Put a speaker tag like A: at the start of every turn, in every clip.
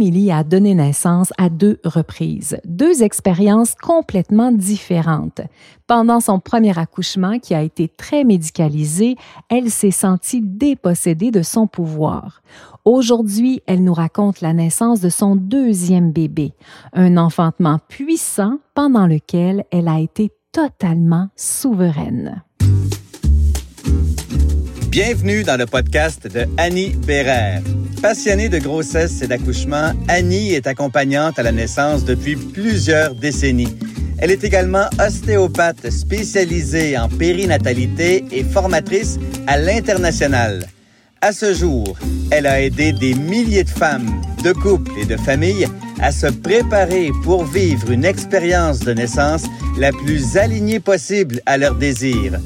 A: Émilie a donné naissance à deux reprises, deux expériences complètement différentes. Pendant son premier accouchement, qui a été très médicalisé, elle s'est sentie dépossédée de son pouvoir. Aujourd'hui, elle nous raconte la naissance de son deuxième bébé, un enfantement puissant pendant lequel elle a été totalement souveraine.
B: Bienvenue dans le podcast de Annie Bérère. Passionnée de grossesse et d'accouchement, Annie est accompagnante à la naissance depuis plusieurs décennies. Elle est également ostéopathe spécialisée en périnatalité et formatrice à l'international. À ce jour, elle a aidé des milliers de femmes, de couples et de familles à se préparer pour vivre une expérience de naissance la plus alignée possible à leurs désirs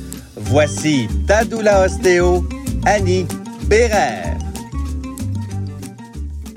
B: Voici Tadoula Ostéo, Annie Bérère.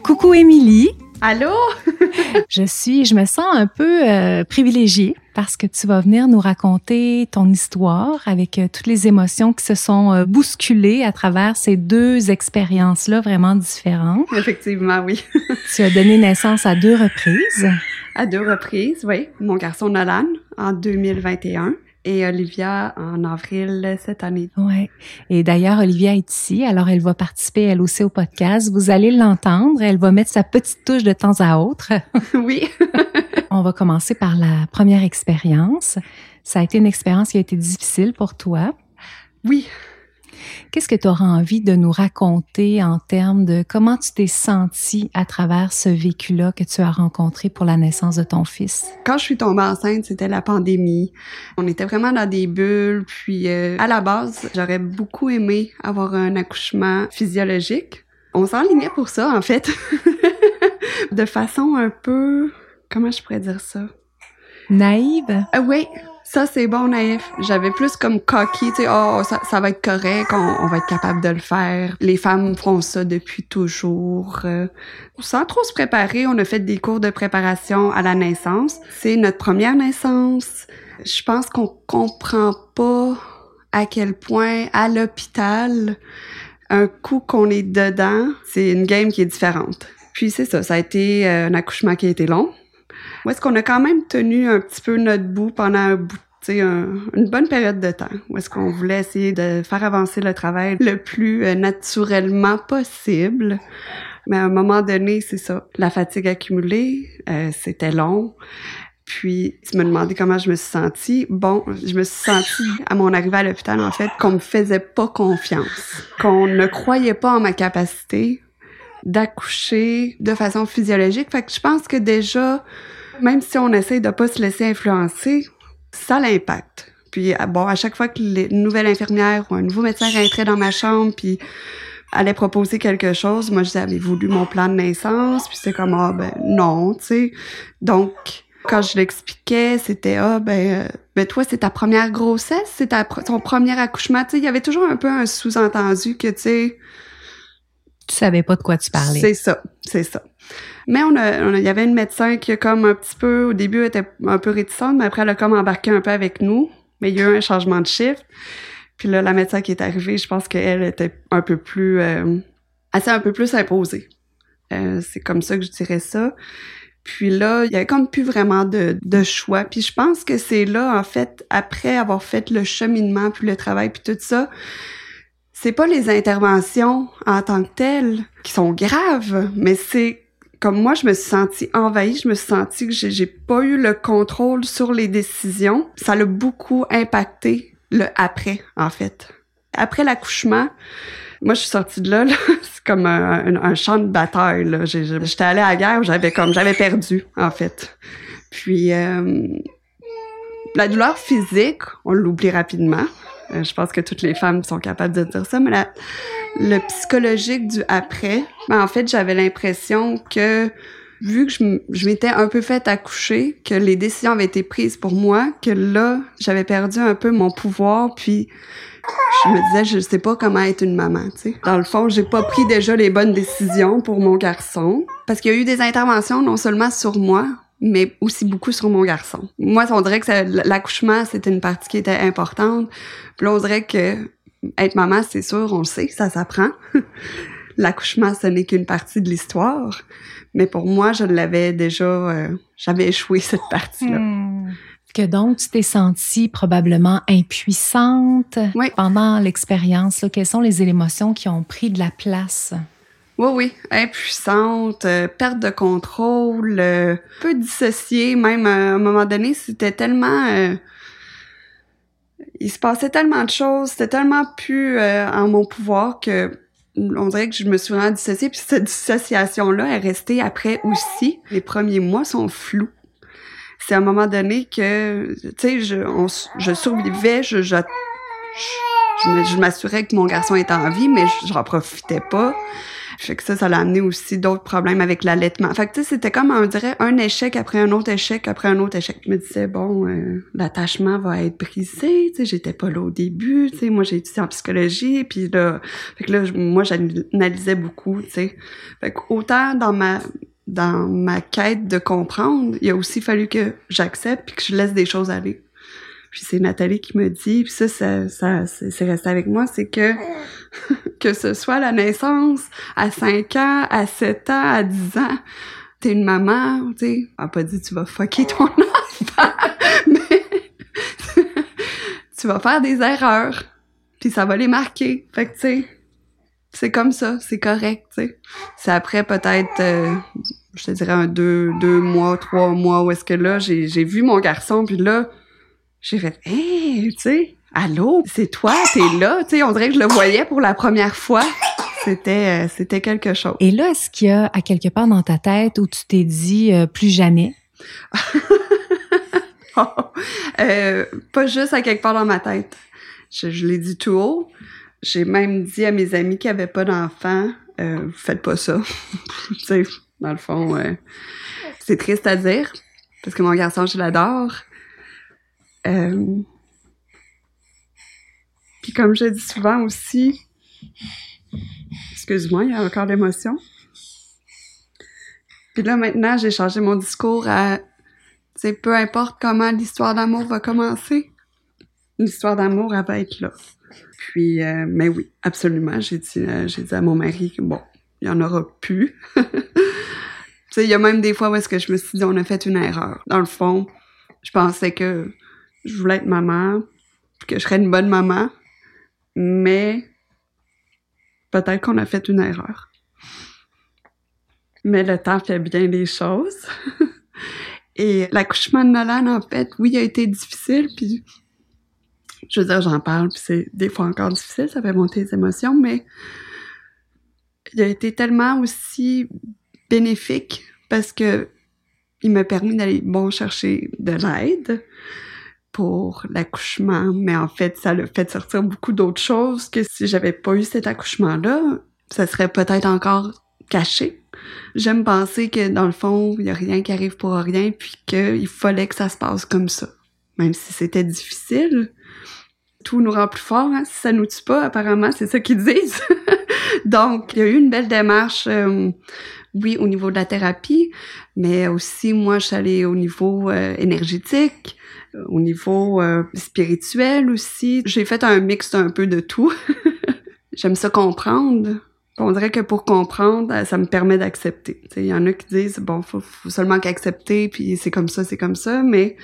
A: Coucou Émilie.
C: Allô?
A: je suis, je me sens un peu euh, privilégiée parce que tu vas venir nous raconter ton histoire avec euh, toutes les émotions qui se sont euh, bousculées à travers ces deux expériences-là vraiment différentes.
C: Effectivement, oui.
A: tu as donné naissance à deux reprises.
C: À deux reprises, oui. Mon garçon Nolan en 2021 et Olivia en avril cette année.
A: Ouais. Et d'ailleurs, Olivia est ici, alors elle va participer elle aussi au podcast. Vous allez l'entendre. Elle va mettre sa petite touche de temps à autre.
C: oui.
A: On va commencer par la première expérience. Ça a été une expérience qui a été difficile pour toi.
C: Oui,
A: Qu'est-ce que tu auras envie de nous raconter en termes de comment tu t'es senti à travers ce vécu-là que tu as rencontré pour la naissance de ton fils?
C: Quand je suis tombée enceinte, c'était la pandémie. On était vraiment dans des bulles. Puis euh, à la base, j'aurais beaucoup aimé avoir un accouchement physiologique. On s'enlignait pour ça, en fait. de façon un peu... Comment je pourrais dire ça?
A: Naïve?
C: Euh, oui, ça c'est bon naïf. J'avais plus comme cocky, tu sais, oh ça, ça, va être correct, on, va être capable de le faire. Les femmes font ça depuis toujours. Euh, sans trop se préparer, on a fait des cours de préparation à la naissance. C'est notre première naissance. Je pense qu'on comprend pas à quel point à l'hôpital, un coup qu'on est dedans, c'est une game qui est différente. Puis c'est ça, ça a été euh, un accouchement qui a été long où est-ce qu'on a quand même tenu un petit peu notre bout pendant un une bonne période de temps? Où est-ce qu'on voulait essayer de faire avancer le travail le plus euh, naturellement possible? Mais à un moment donné, c'est ça, la fatigue accumulée, euh, c'était long. Puis, tu me demandais comment je me suis sentie. Bon, je me suis sentie, à mon arrivée à l'hôpital, en fait, qu'on me faisait pas confiance, qu'on ne croyait pas en ma capacité d'accoucher de façon physiologique. Fait que je pense que déjà, même si on essaie de pas se laisser influencer, ça l'impact. Puis bon, à chaque fois que une nouvelle infirmière ou un nouveau médecin rentrait dans ma chambre, puis allait proposer quelque chose, moi je disais avez voulu mon plan de naissance, puis c'est comme ah ben non, tu sais. Donc quand je l'expliquais, c'était ah ben, euh, ben toi c'est ta première grossesse, c'est ton premier accouchement, tu sais, il y avait toujours un peu un sous-entendu que tu sais
A: tu savais pas de quoi tu parlais.
C: C'est ça, c'est ça. Mais on a, il y avait une médecin qui a comme un petit peu, au début, était un peu réticente, mais après, elle a comme embarqué un peu avec nous. Mais il y a eu un changement de chiffre. Puis là, la médecin qui est arrivée, je pense qu'elle était un peu plus, euh, assez un peu plus imposée. Euh, c'est comme ça que je dirais ça. Puis là, il y avait comme plus vraiment de, de choix. Puis je pense que c'est là, en fait, après avoir fait le cheminement, puis le travail, puis tout ça, c'est pas les interventions en tant que telles qui sont graves, mais c'est comme moi, je me suis sentie envahie, je me suis sentie que j'ai pas eu le contrôle sur les décisions. Ça l'a beaucoup impacté le après, en fait. Après l'accouchement, moi, je suis sortie de là, là c'est comme un, champ de bataille. J'étais allée à la guerre, j'avais comme j'avais perdu, en fait. Puis euh, la douleur physique, on l'oublie rapidement. Euh, je pense que toutes les femmes sont capables de dire ça, mais la, le psychologique du après, ben en fait, j'avais l'impression que vu que je, m'étais un peu fait accoucher, que les décisions avaient été prises pour moi, que là, j'avais perdu un peu mon pouvoir, puis je me disais, je sais pas comment être une maman, tu sais. Dans le fond, j'ai pas pris déjà les bonnes décisions pour mon garçon, parce qu'il y a eu des interventions non seulement sur moi, mais aussi beaucoup sur mon garçon. Moi, on dirait que l'accouchement, c'était une partie qui était importante. Puis là, on dirait que être maman, c'est sûr, on le sait, ça s'apprend. l'accouchement, ce n'est qu'une partie de l'histoire. Mais pour moi, je l'avais déjà, euh, j'avais échoué cette partie-là.
A: Hmm. Que donc, tu t'es sentie probablement impuissante
C: Oui.
A: pendant l'expérience. Quelles sont les émotions qui ont pris de la place?
C: Oui, oui, impuissante, euh, perte de contrôle, euh, peu dissociée, même à un moment donné, c'était tellement... euh, il se passait tellement de choses, c'était tellement plus euh, en mon pouvoir que on dirait que je me suis vraiment dissociée, puis cette dissociation-là est restée après aussi. Les premiers mois sont flous. C'est à un moment donné que, tu sais, je, je survivais, je, je, je, je m'assurais que mon garçon était en vie, mais je- j'en profitais pas. Fait que ça, ça l'a amené aussi d'autres problèmes avec l'allaitement. Fait que tu sais, c'était comme, on dirait, un échec après un autre échec après un autre échec. Je me disais, bon, euh, l'attachement va être brisé, tu sais, j'étais pas là au début, tu sais, moi j'ai étudié en psychologie, puis là, fait que là, moi j'analysais beaucoup, tu sais. Fait que autant dans ma dans ma quête de comprendre, il a aussi fallu que j'accepte puis que je laisse des choses aller. Puis c'est Nathalie qui me dit, puis ça, ça, ça c'est resté avec moi, c'est que que ce soit à la naissance, à 5 ans, à 7 ans, à 10 ans, t'es une maman, tu sais, a pas dit tu vas fucker ton enfant, mais tu vas faire des erreurs, puis ça va les marquer. Fait que tu sais, c'est comme ça, c'est correct, tu. C'est après peut-être, euh, je te dirais un deux, deux mois, trois mois, où est-ce que là, j'ai vu mon garçon, puis là, j'ai fait, hey, tu sais, allô, c'est toi, t'es là, tu sais, on dirait que je le voyais pour la première fois. C'était, euh, c'était quelque chose.
A: Et là, est-ce qu'il y a à quelque part dans ta tête où tu t'es dit euh, plus jamais?
C: Euh, pas juste à quelque part dans ma tête. Je, je l'ai dit tout haut. J'ai même dit à mes amis qui avaient pas d'enfants, euh, faites pas ça. tu sais, dans le fond, c'est triste à dire parce que mon garçon, je l'adore. Euh, Puis comme je dis souvent aussi, excuse-moi, il y a encore l'émotion. Puis là maintenant, j'ai changé mon discours à tu sais, peu importe comment l'histoire d'amour va commencer, l'histoire d'amour, elle va être là. Puis, euh, mais oui, absolument, j'ai dit, euh, dit à mon mari que bon, il y en aura plus. tu sais, il y a même des fois où est-ce que je me suis dit, on a fait une erreur. Dans le fond, je pensais que je voulais être maman, que je serais une bonne maman, mais peut-être qu'on a fait une erreur. Mais le temps fait bien les choses. Et l'accouchement de Nolan, en fait, oui, il a été difficile, puis je veux dire, j'en parle, puis c'est des fois encore difficile, ça fait monter les émotions, mais il a été tellement aussi bénéfique parce que il m'a permis d'aller, bon, chercher de l'aide pour l'accouchement, mais en fait, ça l'a fait sortir beaucoup d'autres choses que si j'avais pas eu cet accouchement-là, ça serait peut-être encore caché. J'aime penser que dans le fond, il y a rien qui arrive pour rien, puis qu'il fallait que ça se passe comme ça. Même si c'était difficile, tout nous rend plus forts. Hein? Si ça nous tue pas, apparemment, c'est ça qu'ils disent. Donc, il y a eu une belle démarche, euh, oui, au niveau de la thérapie, mais aussi, moi, je suis allée au niveau euh, énergétique, au niveau euh, spirituel aussi. J'ai fait un mix d'un peu de tout. J'aime ça comprendre. On dirait que pour comprendre, euh, ça me permet d'accepter. Il y en a qui disent, bon, faut, faut seulement qu'accepter, puis c'est comme ça, c'est comme ça, mais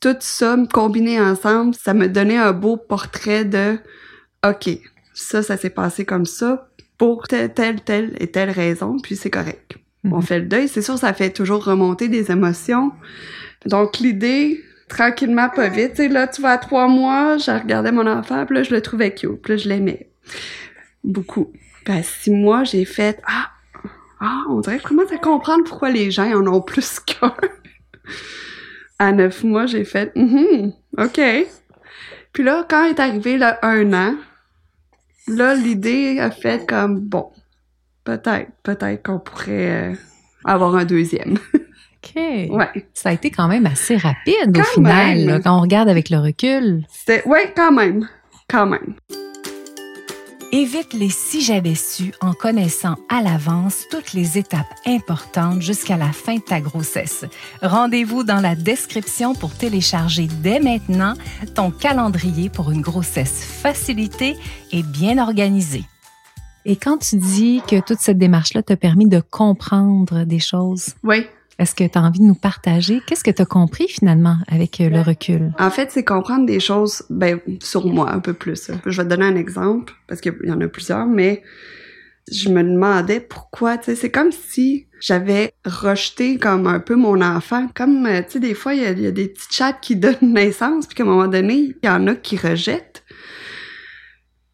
C: tout ça combiné ensemble, ça me donnait un beau portrait de, OK, ça, ça s'est passé comme ça, pour telle, telle, telle et telle raison, puis c'est correct.
A: Mhm.
C: On fait le deuil, c'est sûr, ça fait toujours remonter des émotions. Donc, l'idée, tranquillement, pas vite, tu sais, là, tu vas à trois mois, je regardais mon enfant, puis là, je le trouvais cute, puis là, je l'aimais. Beaucoup. Puis à six mois, j'ai fait, ah, ah, on dirait que je commence à comprendre pourquoi les gens en ont plus qu'un. à neuf mois, j'ai fait, Mhm, OK. Puis là, quand est arrivé le un an, là, l'idée a fait comme, bon, peut-être, peut-être qu'on pourrait euh, avoir un deuxième.
A: OK.
C: ouais.
A: Ça a été quand même assez rapide
C: Quand
A: au final, là, quand on regarde avec le recul.
C: C'était, ouais, quand même. Quand même.
A: Évite les si j'avais su en connaissant à l'avance toutes les étapes importantes jusqu'à la fin de ta grossesse. Rendez-vous dans la description pour télécharger dès maintenant ton calendrier pour une grossesse facilitée et bien organisée. Et quand tu dis que toute cette démarche-là t'a permis de comprendre des choses,
C: Oui.
A: Est-ce que tu as envie de nous partager? Qu'est-ce que tu as compris finalement avec euh, le recul?
C: En fait, c'est comprendre des choses ben, sur moi un peu plus. Je vais te donner un exemple, parce qu'il y en a plusieurs, mais je me demandais pourquoi, tu sais, c'est comme si j'avais rejeté comme un peu mon enfant. Comme, euh, tu sais, des fois, il y, a, des petits chats qui donnent naissance, puis qu'à un moment donné, il y en a qui rejettent.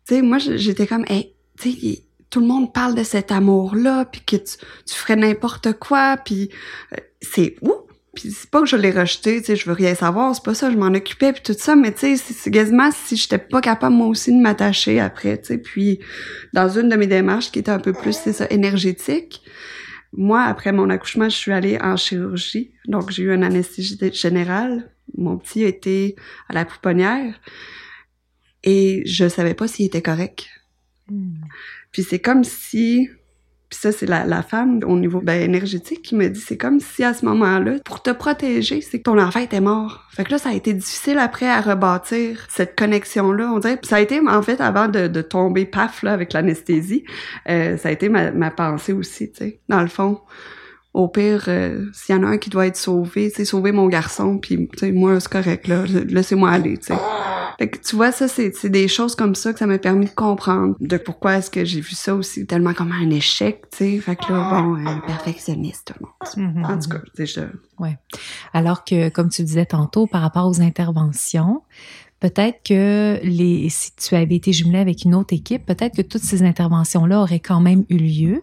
C: Tu sais, moi, j'étais comme, hey, tu sais, tout le monde parle de cet amour-là, puis que tu, ferais n'importe quoi, puis euh, c'est où? Puis c'est pas que je l'ai rejeté, tu sais, je veux rien savoir, c'est pas ça, je m'en occupais puis tout ça, mais tu sais, c'est si j'étais pas capable moi aussi de m'attacher après, tu sais. Puis dans une de mes démarches qui était un peu plus, ça, énergétique, moi, après mon accouchement, je suis allée en chirurgie, donc j'ai eu une anesthésie générale. Mon petit a été à la pouponnière et je savais pas s'il était correct. Puis c'est comme si, puis ça c'est la, la femme au niveau ben, énergétique qui me dit, c'est comme si à ce moment-là, pour te protéger, c'est que ton enfant était mort. Fait que là, ça a été difficile après à rebâtir cette connexion-là. On dirait, ça a été en fait avant de, de tomber paf là avec l'anesthésie, euh, ça a été ma, ma pensée aussi, tu sais, dans le fond. Au pire, euh, s'il y en a un qui doit être sauvé, c'est sauver mon garçon, puis tu sais, moi c'est correct là, laissez-moi aller, tu sais. Fait que tu vois, ça, c'est c'est des choses comme ça que ça m'a permis de comprendre de pourquoi est-ce que j'ai vu ça aussi tellement comme un échec, tu sais. Fait que là, bon, un perfectionniste, tout le monde. En tout cas, tu sais, je...
A: Alors que, comme tu disais tantôt, par rapport aux interventions, peut-être que les, si tu avais été jumelé avec une autre équipe, peut-être que toutes ces interventions-là auraient quand même eu lieu,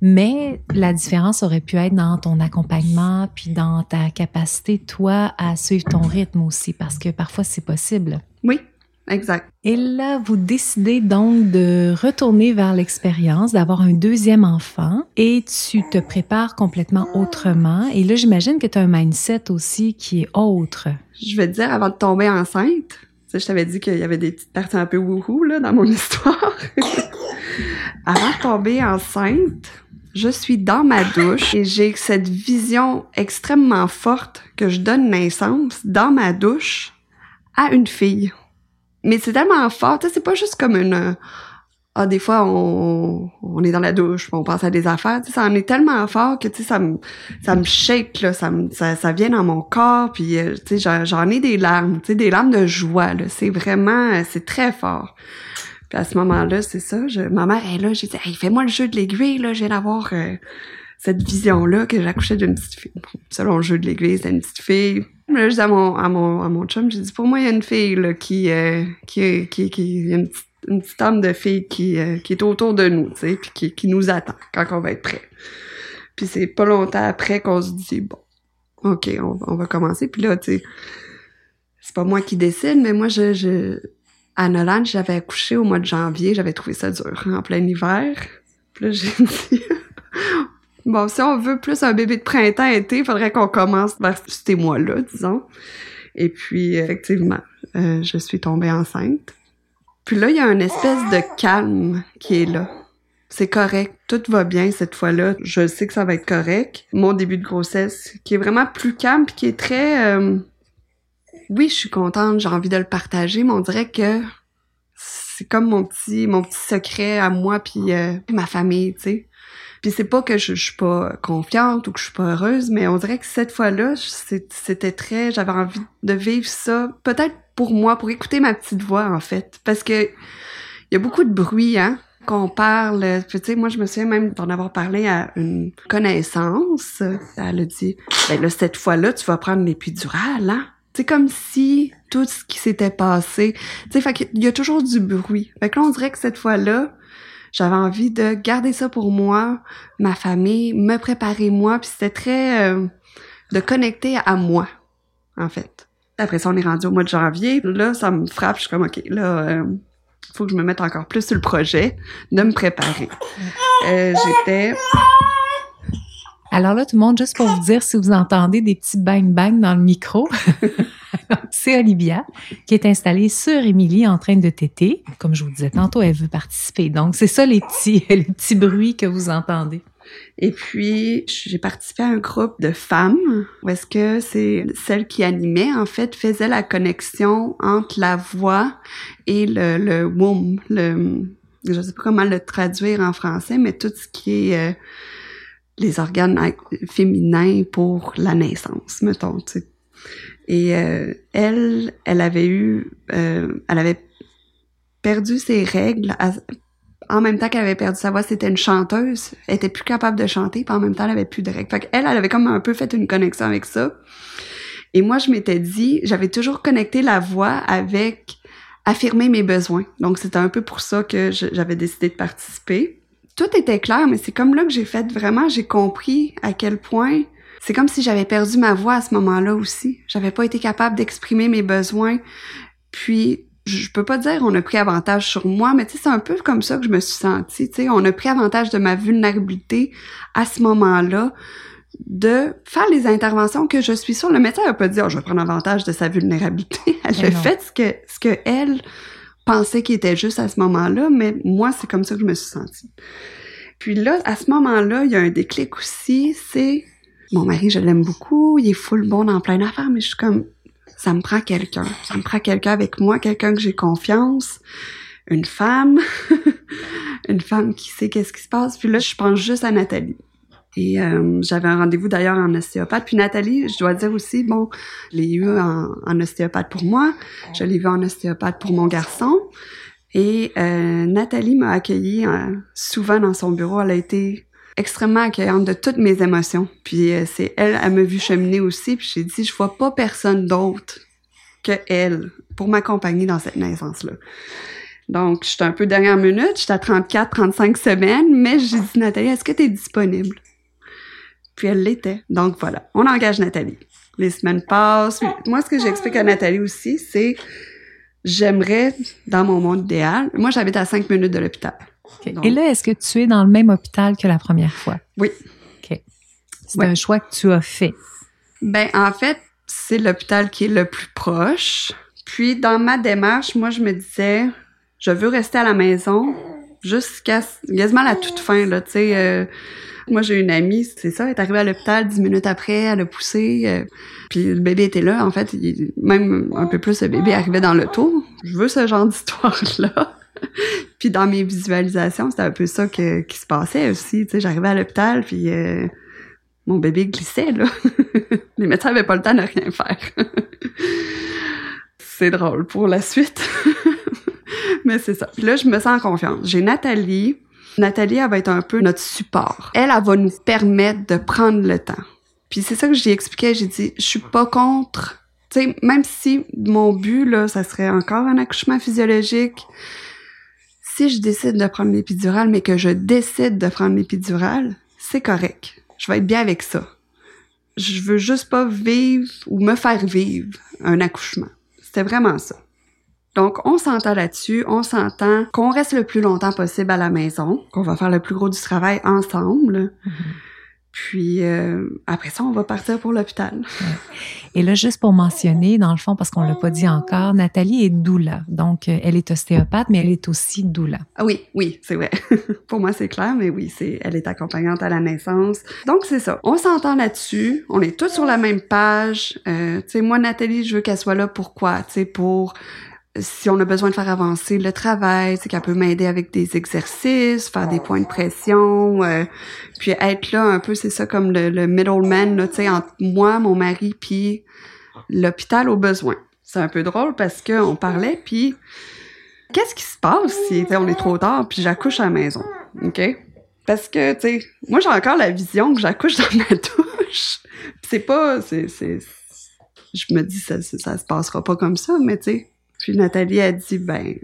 A: mais la différence aurait pu être dans ton accompagnement puis dans ta capacité, toi, à suivre ton rythme aussi, parce que parfois c'est possible.
C: Oui, exact.
A: Et là, vous décidez donc de retourner vers l'expérience, d'avoir un deuxième enfant et tu te prépares complètement autrement. Et là, j'imagine que tu as un mindset aussi qui est autre.
C: Je vais te dire, avant de tomber enceinte, je t'avais dit qu'il y avait des petites parties un peu wouhou là, dans mon histoire. avant de tomber enceinte, je suis dans ma douche et j'ai cette vision extrêmement forte que je donne naissance dans ma douche à une fille. Mais c'est tellement fort, tu sais, c'est pas juste comme une ah des fois on, on est dans la douche, on pense à des affaires, tu sais, ça en est tellement fort que tu sais ça me ça me shake là, ça me ça, ça vient dans mon corps puis euh, tu sais j'en, ai des larmes, tu sais des larmes de joie là, c'est vraiment c'est très fort. Puis à ce moment-là, c'est ça, je, ma mère est là, j'ai dit hey, fais-moi le jeu de l'aiguille là, j'ai d'avoir euh, cette vision-là que j'accouchais d'une petite fille. Selon le jeu de l'aiguille, c'était une petite fille. Là, je à mon, à mon, à mon chum, j'ai dit, pour moi, il y a une fille, là, qui, euh, qui, qui, une petite, une petite âme de fille qui, euh, qui est autour de nous, tu sais, puis qui, qui nous attend quand on va être prêt. Puis c'est pas longtemps après qu'on se dit, bon, OK, on, on va commencer. Puis là, tu sais, c'est pas moi qui décide, mais moi, je, à Nolan, j'avais accouché au mois de janvier, j'avais trouvé ça dur, en plein hiver. Puis là, j'ai dit, Bon, si on veut plus un bébé de printemps-été, il faudrait qu'on commence vers ces mois-là, disons. Et puis, effectivement, euh, je suis tombée enceinte. Puis là, il y a une espèce de calme qui est là. C'est correct, tout va bien cette fois-là. Je sais que ça va être correct. Mon début de grossesse, qui est vraiment plus calme, puis qui est très... euh, Oui, je suis contente, j'ai envie de le partager, mais on dirait que c'est comme mon petit mon petit secret à moi puis euh, ma famille, tu sais. Puis c'est pas que je, je suis pas confiante ou que je suis pas heureuse, mais on dirait que cette fois-là, c'était très, j'avais envie de vivre ça, peut-être pour moi, pour écouter ma petite voix en fait, parce que il y a beaucoup de bruit, hein, qu'on parle. Tu sais, moi je me souviens même d'en avoir parlé à une connaissance. Elle a dit, ben là cette fois-là, tu vas prendre l'épidurale, hein. C'est comme si tout ce qui s'était passé, tu sais, fait y a toujours du bruit. Fait que là, on dirait que cette fois-là, j'avais envie de garder ça pour moi, ma famille, me préparer moi, puis c'était très euh, de connecter à moi, en fait. Après ça, on est rendu au mois de janvier. Là, ça me frappe. Je suis comme, OK, là, euh, faut que je me mette encore plus sur le projet, de me préparer. Euh, J'étais...
A: Alors là, tout le monde, juste pour vous dire, si vous entendez des petits bang-bang dans le micro, c'est Olivia qui est installée sur Émilie en train de téter. Comme je vous disais tantôt, elle veut participer. Donc, c'est ça les petits, les petits bruits que vous entendez.
C: Et puis, j'ai participé à un groupe de femmes où est-ce que c'est celle qui animait, en fait, faisait la connexion entre la voix et le, le womb, le, je sais pas comment le traduire en français, mais tout ce qui est euh, les organes féminins pour la naissance, mettons, tu. Et euh, elle, elle avait eu, euh, elle avait perdu ses règles en même temps qu'elle avait perdu sa voix. C'était une chanteuse, elle était plus capable de chanter, puis en même temps, elle avait plus de règles. Fait elle, elle avait comme un peu fait une connexion avec ça. Et moi, je m'étais dit, j'avais toujours connecté la voix avec affirmer mes besoins. Donc, c'était un peu pour ça que j'avais décidé de participer. Tout était clair, mais c'est comme là que j'ai fait vraiment, j'ai compris à quel point c'est comme si j'avais perdu ma voix à ce moment-là aussi. J'avais pas été capable d'exprimer mes besoins. Puis, je peux pas dire on a pris avantage sur moi, mais tu sais, c'est un peu comme ça que je me suis sentie. Tu sais, on a pris avantage de ma vulnérabilité à ce moment-là de faire les interventions que je suis sûre. Le médecin n'a pas dit, oh, je vais prendre avantage de sa vulnérabilité. Elle a fait ce que, ce que elle pensait qui était juste à ce moment-là, mais moi, c'est comme ça que je me suis sentie. Puis là, à ce moment-là, il y a un déclic aussi, c'est mon mari, je l'aime beaucoup, il est full bon dans plein d'affaires, mais je suis comme, ça me prend quelqu'un. Ça me prend quelqu'un avec moi, quelqu'un que j'ai confiance, une femme, une femme qui sait qu'est-ce qui se passe. Puis là, je pense juste à Nathalie. Et euh, j'avais un rendez-vous d'ailleurs en ostéopathe. Puis Nathalie, je dois dire aussi, bon, je l'ai eu en, ostéopathe pour moi, je l'ai vu en ostéopathe pour mon garçon. Et euh, Nathalie m'a accueillie euh, souvent dans son bureau. Elle a été extrêmement accueillante de toutes mes émotions. Puis euh, c'est elle, elle m'a vu cheminer aussi. Puis j'ai dit, je vois pas personne d'autre que elle pour m'accompagner dans cette naissance-là. Donc, j'étais un peu dernière minute, j'étais à 34, 35 semaines, mais j'ai dit, Nathalie, est-ce que tu es disponible? Puis elle l'était. Donc voilà, on engage Nathalie. Les semaines passent. Moi, ce que j'explique à Nathalie aussi, c'est j'aimerais, dans mon monde idéal, moi j'habite à cinq minutes de l'hôpital.
A: Et là, est-ce que tu es dans le même hôpital que la première fois?
C: Oui.
A: OK. C'est un choix que tu as fait.
C: Ben, en fait, c'est l'hôpital qui est le plus proche. Puis, dans ma démarche, moi, je me disais, je veux rester à la maison jusqu'à quasiment la toute fin, là, tu sais. Euh, moi, j'ai une amie, c'est ça, elle est arrivée à l'hôpital dix minutes après, elle a poussé, euh, puis le bébé était là. En fait, même un peu plus, le bébé arrivait dans le tour. Je veux ce genre d'histoire-là. puis dans mes visualisations, c'était un peu ça que, qui se passait aussi. Tu j'arrivais à l'hôpital, puis euh, mon bébé glissait, là. Les médecins avaient pas le temps de rien faire. c'est drôle pour la suite. Mais c'est ça. Puis là, je me sens en confiance. J'ai Nathalie, Nathalie, elle va être un peu notre support. Elle, elle va nous permettre de prendre le temps. Puis c'est ça que j'ai expliqué. J'ai dit, je suis pas contre. Tu sais, même si mon but, là, ça serait encore un accouchement physiologique, si je décide de prendre l'épidurale, mais que je décide de prendre l'épidurale, c'est correct. Je vais être bien avec ça. Je veux juste pas vivre ou me faire vivre un accouchement. C'était vraiment ça. Donc, on s'entend là-dessus, on s'entend qu'on reste le plus longtemps possible à la maison, qu'on va faire le plus gros du travail ensemble. Mm-hmm. Puis euh, après ça, on va partir pour l'hôpital.
A: Et là, juste pour mentionner, dans le fond, parce qu'on l'a pas dit encore, Nathalie est doula. Donc, euh, elle est ostéopathe, mais elle est aussi doula.
C: Ah oui, oui, c'est vrai. pour moi, c'est clair, mais oui, c'est, elle est accompagnante à la naissance. Donc, c'est ça. On s'entend là-dessus. On est tous sur la même page. Euh, tu sais, moi, Nathalie, je veux qu'elle soit là. Pourquoi? Tu sais, pour si on a besoin de faire avancer le travail, c'est qu'elle peut m'aider avec des exercices, faire des points de pression, euh, puis être là un peu, c'est ça comme le, le middleman, tu sais, entre moi, mon mari, puis l'hôpital au besoin. C'est un peu drôle parce que on parlait, puis qu'est-ce qui se passe si on est trop tard, puis j'accouche à la maison, ok? Parce que, tu sais, moi j'ai encore la vision que j'accouche dans ma douche. c'est pas, c'est, je me dis ça, ça, ça se passera pas comme ça, mais tu sais puis Nathalie a dit, ben,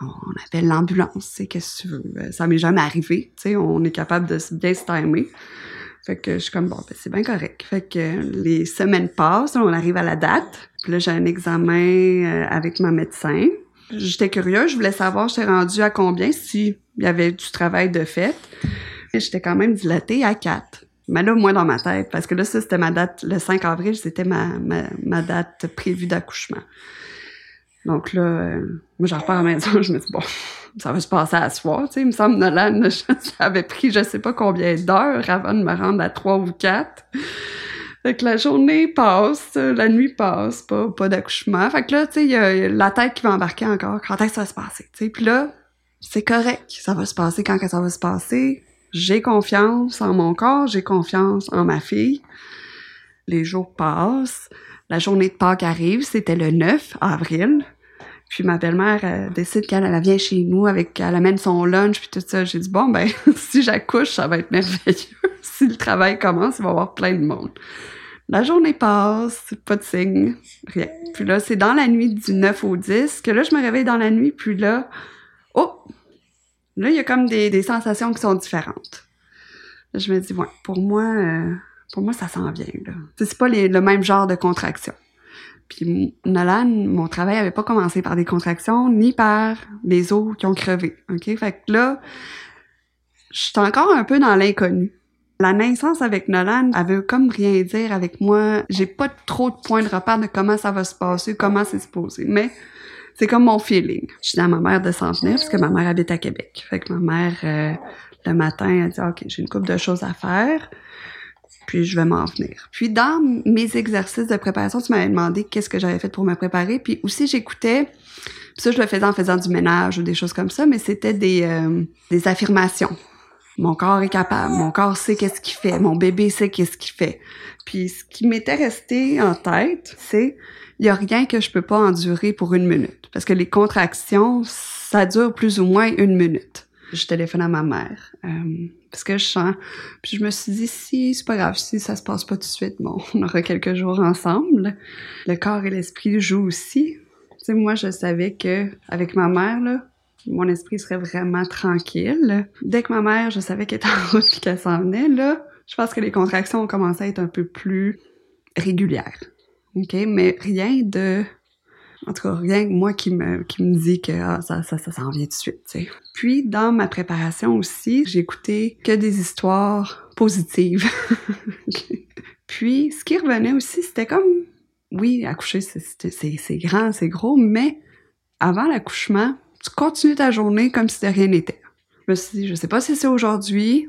C: on appelle l'ambulance, c'est qu'est-ce que tu veux? Ça m'est jamais arrivé, tu sais, on est capable de bien se timer. Fait que je suis comme, bon, ben, c'est bien correct. Fait que les semaines passent, on arrive à la date. Puis là, j'ai un examen euh, avec ma médecin. J'étais curieuse, je voulais savoir, j'étais rendue à combien s'il y avait du travail de fait. J'étais quand même dilatée à 4. Mais là, moi, dans ma tête, parce que là, ça, c'était ma date, le 5 avril, c'était ma, ma, ma date prévue d'accouchement. Donc là, euh, moi, j'en repars à la maison, je me dis, bon, ça va se passer à soir, tu sais. Il me semble, Nolan, ça avait pris je sais pas combien d'heures avant de me rendre à trois ou quatre. Fait que la journée passe, la nuit passe, pas, pas d'accouchement. Fait que là, tu sais, il y a la tête qui va embarquer encore. Quand est-ce que ça va se passer, tu sais? Puis là, c'est correct. Ça va se passer quand que ça va se passer. J'ai confiance en mon corps, j'ai confiance en ma fille. Les jours passent. La journée de Pâques arrive, c'était le 9 avril. Puis ma belle-mère décide qu'elle elle vient chez nous avec elle amène son lunch puis tout ça. J'ai dit bon ben si j'accouche, ça va être merveilleux. si le travail commence, il va y avoir plein de monde. La journée passe, pas de signe, rien. Puis là, c'est dans la nuit du 9 au 10 que là, je me réveille dans la nuit, puis là, oh! Là, il y a comme des, des sensations qui sont différentes. Je me dis, ouais, pour moi, euh, pour moi, ça s'en vient, là. C'est pas le même genre de contraction. Puis Nolan, mon travail avait pas commencé par des contractions, ni par les os qui ont crevé, OK? Fait que là, je suis encore un peu dans l'inconnu. La naissance avec Nolan, elle veut comme rien dire avec moi. J'ai pas trop de points de repère de comment ça va se passer, comment c'est supposé. Mais c'est comme mon feeling. Je dis à ma mère de s'en venir parce que ma mère habite à Québec. Fait que ma mère, euh, le matin, elle dit, OK, j'ai une couple de choses à faire. Puis je vais m'en venir. Puis dans mes exercices de préparation, tu m'avais demandé qu'est-ce que j'avais fait pour me préparer. Puis aussi, j'écoutais ça, je le faisais en faisant du ménage ou des choses comme ça, mais c'était des, euh, des affirmations. Mon corps est capable, mon corps sait qu'est-ce qu'il fait, mon bébé sait qu'est-ce qu'il fait. Puis ce qui m'était resté en tête, c'est il y a rien que je peux pas endurer pour une minute parce que les contractions, ça dure plus ou moins une minute. Je téléphone à ma mère euh, parce que je sens. Puis je me suis dit si c'est pas grave, si ça se passe pas tout de suite, bon, on aura quelques jours ensemble. Le corps et l'esprit jouent aussi. Tu sais, moi je savais que avec ma mère là, mon esprit serait vraiment tranquille. Dès que ma mère, je savais qu'elle était en route et qu'elle s'en venait, là, je pense que les contractions ont commencé à être un peu plus régulières. OK? Mais rien de... En tout cas, rien que moi qui me, qui me dit que ah, ça, ça, ça s'en vient tout de suite. Puis, dans ma préparation aussi, j'ai écouté que des histoires positives. Puis, ce qui revenait aussi, c'était comme... Oui, accoucher, c'est grand, c'est gros, mais avant l'accouchement, tu continues ta journée comme si de rien n'était. Je me suis dit, je sais pas si c'est aujourd'hui.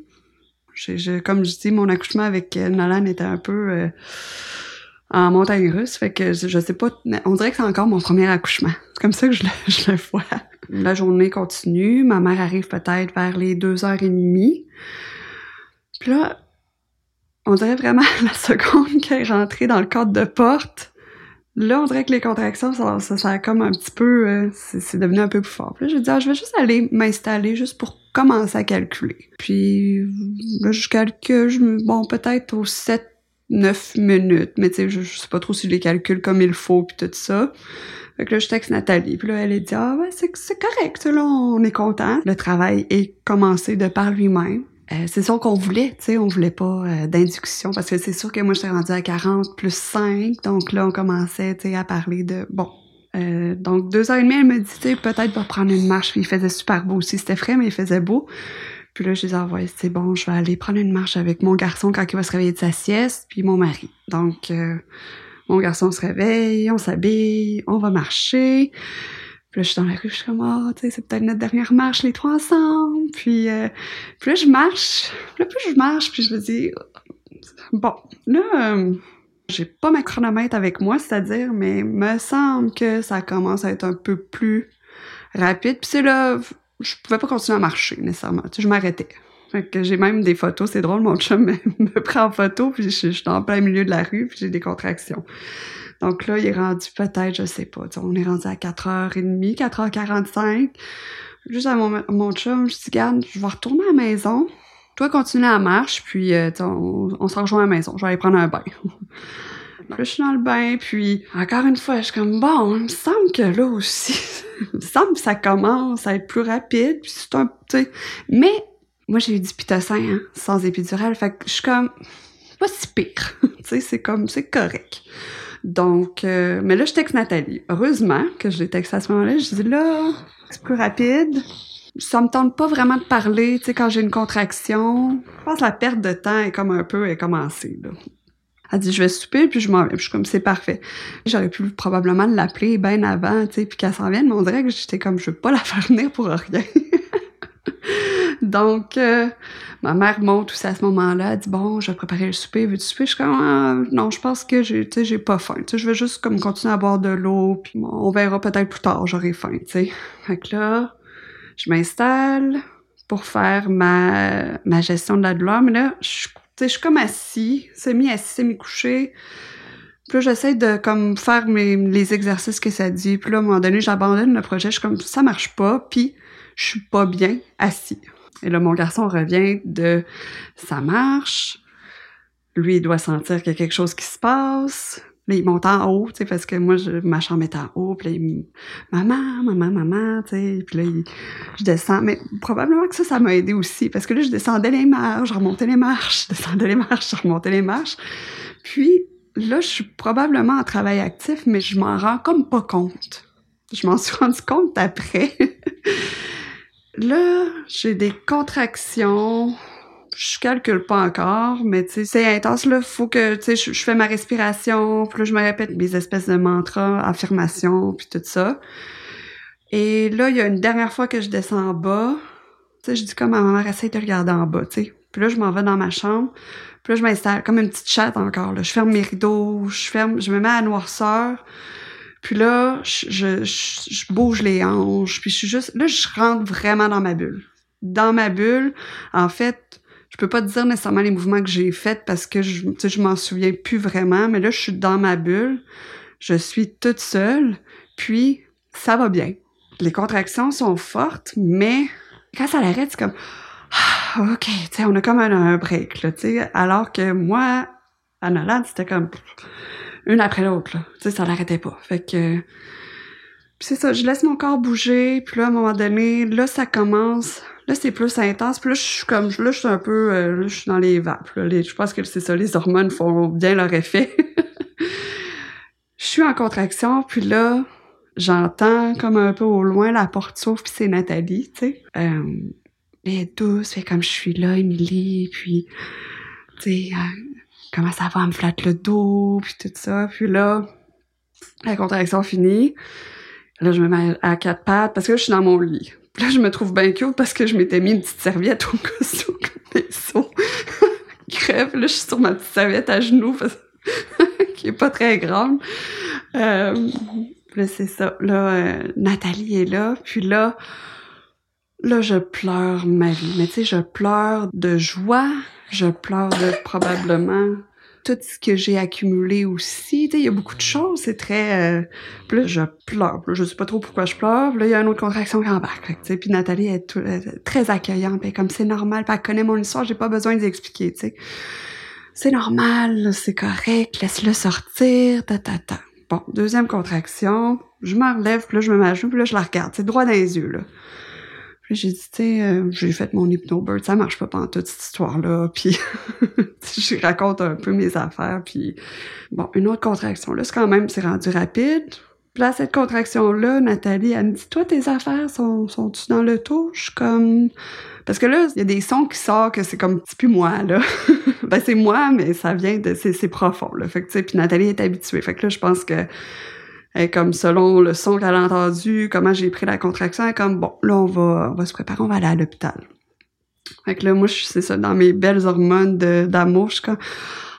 C: comme je dis, mon accouchement avec Nolan était un peu euh, en montagne russe, fait que je, sais pas, on dirait que c'est encore mon premier accouchement. C'est comme ça que je le, je vois. La journée continue, ma mère arrive peut-être vers les deux heures et demie. Puis là, on dirait vraiment la seconde est rentrée dans le cadre de porte, Là, on dirait que les contractions, ça, ça, a comme un petit peu... Euh, c'est devenu un peu plus fort. Puis là, je dis, ah, je vais juste aller m'installer juste pour commencer à calculer. Puis là, je calcule, bon, peut-être aux 7, 9 minutes. Mais tu sais, je, sais pas trop si je les calcule comme il faut, puis tout ça. Fait que là, je texte Nathalie. Puis là, elle est dit, ah ouais, c'est correct, là, on est content. Le travail est commencé de par lui-même. Euh, c'est ça qu'on voulait, tu sais, on voulait pas euh, d'induction parce que c'est sûr que moi j'étais rendue à 40 plus 5, donc là on commençait, tu sais, à parler de bon. Euh, donc deux heures et demie, elle me dit, tu sais, peut-être va prendre une marche, puis il faisait super beau aussi, c'était frais mais il faisait beau. Puis là je disais, ah ouais, c'est bon, je vais aller prendre une marche avec mon garçon quand il va se réveiller de sa sieste, puis mon mari. Donc mon garçon se réveille, on s'habille, on va marcher. Puis là, je suis dans la rue, je suis comme, oh, tu sais, c'est peut-être notre dernière marche, les trois ensemble. Puis, euh, puis là, je marche. Puis là, plus je marche, puis je me dis, bon, là, euh, j'ai pas ma chronomètre avec moi, c'est-à-dire, mais me semble que ça commence à être un peu plus rapide. Puis c'est là, je pouvais pas continuer à marcher, nécessairement. Tu sais, je m'arrêtais. Fait que j'ai même des photos, c'est drôle, mon chum me, prend en photo, puis je, suis en plein milieu de la rue, puis j'ai des contractions. Donc là, il est rendu peut-être, je sais pas, on est rendu à 4h30, 4h45. Juste à mon, mon chum, je dis, garde, je vais retourner à la maison. Toi, continue la marche, puis euh, on se rejoint à la maison. Je vais aller prendre un bain. Je suis dans le bain, puis encore une fois, je suis comme, bon, il me semble que là aussi, il me semble que ça commence à être plus rapide, puis c'est un, tu mais moi, j'ai eu du pitocin, hein, sans épidural, fait que je suis comme, pas si pire, tu sais, c'est comme, c'est correct. Donc, euh, mais là, je texte Nathalie. Heureusement que je l'ai texté à ce moment-là. Je dis là, c'est plus rapide. Ça me tente pas vraiment de parler, tu sais, quand j'ai une contraction. Je pense que la perte de temps est comme un peu est commencée, là. Elle dit, je vais souper, puis je m'en vais. je suis comme, c'est parfait. J'aurais pu probablement l'appeler bien avant, tu sais, puis qu'elle s'en vienne, mais on dirait que j'étais comme, je veux pas la faire venir pour rien. Donc, euh, ma mère monte aussi à ce moment-là, elle dit bon, je vais préparer le souper, veux-tu souper? Je suis comme ah, non, je pense que j'ai, j'ai pas faim. Je vais juste comme continuer à boire de l'eau, puis on verra peut-être plus tard, j'aurai faim, sais. Fait que là, Je m'installe pour faire ma, ma gestion de la douleur, mais là, je, je suis comme assis, semi-assis, semi-couché. Puis là, j'essaie de comme faire mes, les exercices que ça dit. Puis là, à un moment donné, j'abandonne le projet. Je suis comme, ça marche pas. Puis je suis pas bien assis. Et là, mon garçon revient de, ça marche. Lui, il doit sentir qu'il y a quelque chose qui se passe. Là, il monte en haut, tu sais, parce que moi, je, ma chambre est en haut. Puis là, il maman, maman, maman, tu sais. Puis là, il, je descends. Mais probablement que ça, ça m'a aidé aussi. Parce que là, je descendais les marches, je remontais les marches, je descendais les marches, je remontais les marches. Puis là, je suis probablement en travail actif, mais je m'en rends comme pas compte. Je m'en suis rendu compte après. là, j'ai des contractions je calcule pas encore, mais tu sais, c'est intense, là. Faut que, tu sais, je, fais ma respiration, puis là, je me répète mes espèces de mantras, affirmations, puis tout ça. Et là, il y a une dernière fois que je descends en bas, tu sais, je dis comme à ma mère, essaye de regarder en bas, tu sais. Puis là, je m'en vais dans ma chambre, puis là, je m'installe comme une petite chatte encore, là. Je ferme mes rideaux, je ferme, je me mets à noirceur, puis là, je, je, je bouge les hanches, puis je suis juste, là, je rentre vraiment dans ma bulle. Dans ma bulle, en fait, je peux pas te dire nécessairement les mouvements que j'ai faits parce que je, je m'en souviens plus vraiment, mais là, je suis dans ma bulle, je suis toute seule, puis ça va bien. Les contractions sont fortes, mais quand ça l'arrête, c'est comme ah, OK, tu sais, on a comme un, break, là, tu sais, alors que moi, à Nolan, c'était comme une après l'autre, là. Tu sais, ça l'arrêtait pas. Fait que c'est ça, je laisse mon corps bouger, puis là, à un moment donné, là, ça commence Là, c'est plus intense. Puis là, je suis comme, là, je suis un peu, euh, là, je suis dans les vapes. je pense que c'est ça, les hormones font bien leur effet. je suis en contraction, puis là, j'entends comme un peu au loin la porte s'ouvre, puis c'est Nathalie, tu sais. Euh, elle est douce, fait comme je suis là, Émilie, puis, tu sais, euh, comment ça va, elle me flatte le dos, puis tout ça. Puis là, la contraction finie. Là, je me mets à quatre pattes parce que là, je suis dans mon lit. Là, je me trouve bien cute parce que je m'étais mis une petite serviette au où des sauts crève. Là, je suis sur ma petite serviette à genoux qui est pas très grande. Euh, là, c'est ça. Là, euh, Nathalie est là. Puis là, là, je pleure ma vie. Mais tu sais, je pleure de joie. Je pleure de probablement tout ce que j'ai accumulé aussi. Il y a beaucoup de choses, c'est très... Euh... Puis là, je pleure. je sais pas trop pourquoi je pleure. Puis là, il y a une autre contraction qui embarque. Puis Nathalie est, très accueillante. Puis comme c'est normal, puis elle connaît mon histoire, j'ai pas besoin d'expliquer. sais. C'est normal, c'est correct, laisse-le sortir, ta ta ta. Bon, deuxième contraction, je me relève, puis là, je me mets à genoux, puis là, je la regarde. C'est droit dans les yeux, là. Puis j'ai dit, tu sais, euh, j'ai fait mon hypnobird, ça marche pas pendant toute cette histoire-là. Puis je raconte un peu mes affaires. Puis bon, une autre contraction. Là, c'est quand même, c'est rendu rapide. Puis là, cette contraction-là, Nathalie, elle me dit, toi, tes affaires sont, sont-tu dans le suis comme... Parce que là, il y a des sons qui sortent que c'est comme petit plus moi, là. ben, c'est moi, mais ça vient de... C'est profond, là. Fait que, tu sais, puis Nathalie est habituée. Fait que là, je pense que et comme selon le son qu'elle a entendu, comment j'ai pris la contraction, elle comme bon, là on va, on va se préparer, on va aller à l'hôpital. Fait que là, moi, c'est ça, dans mes belles hormones d'amour, je suis comme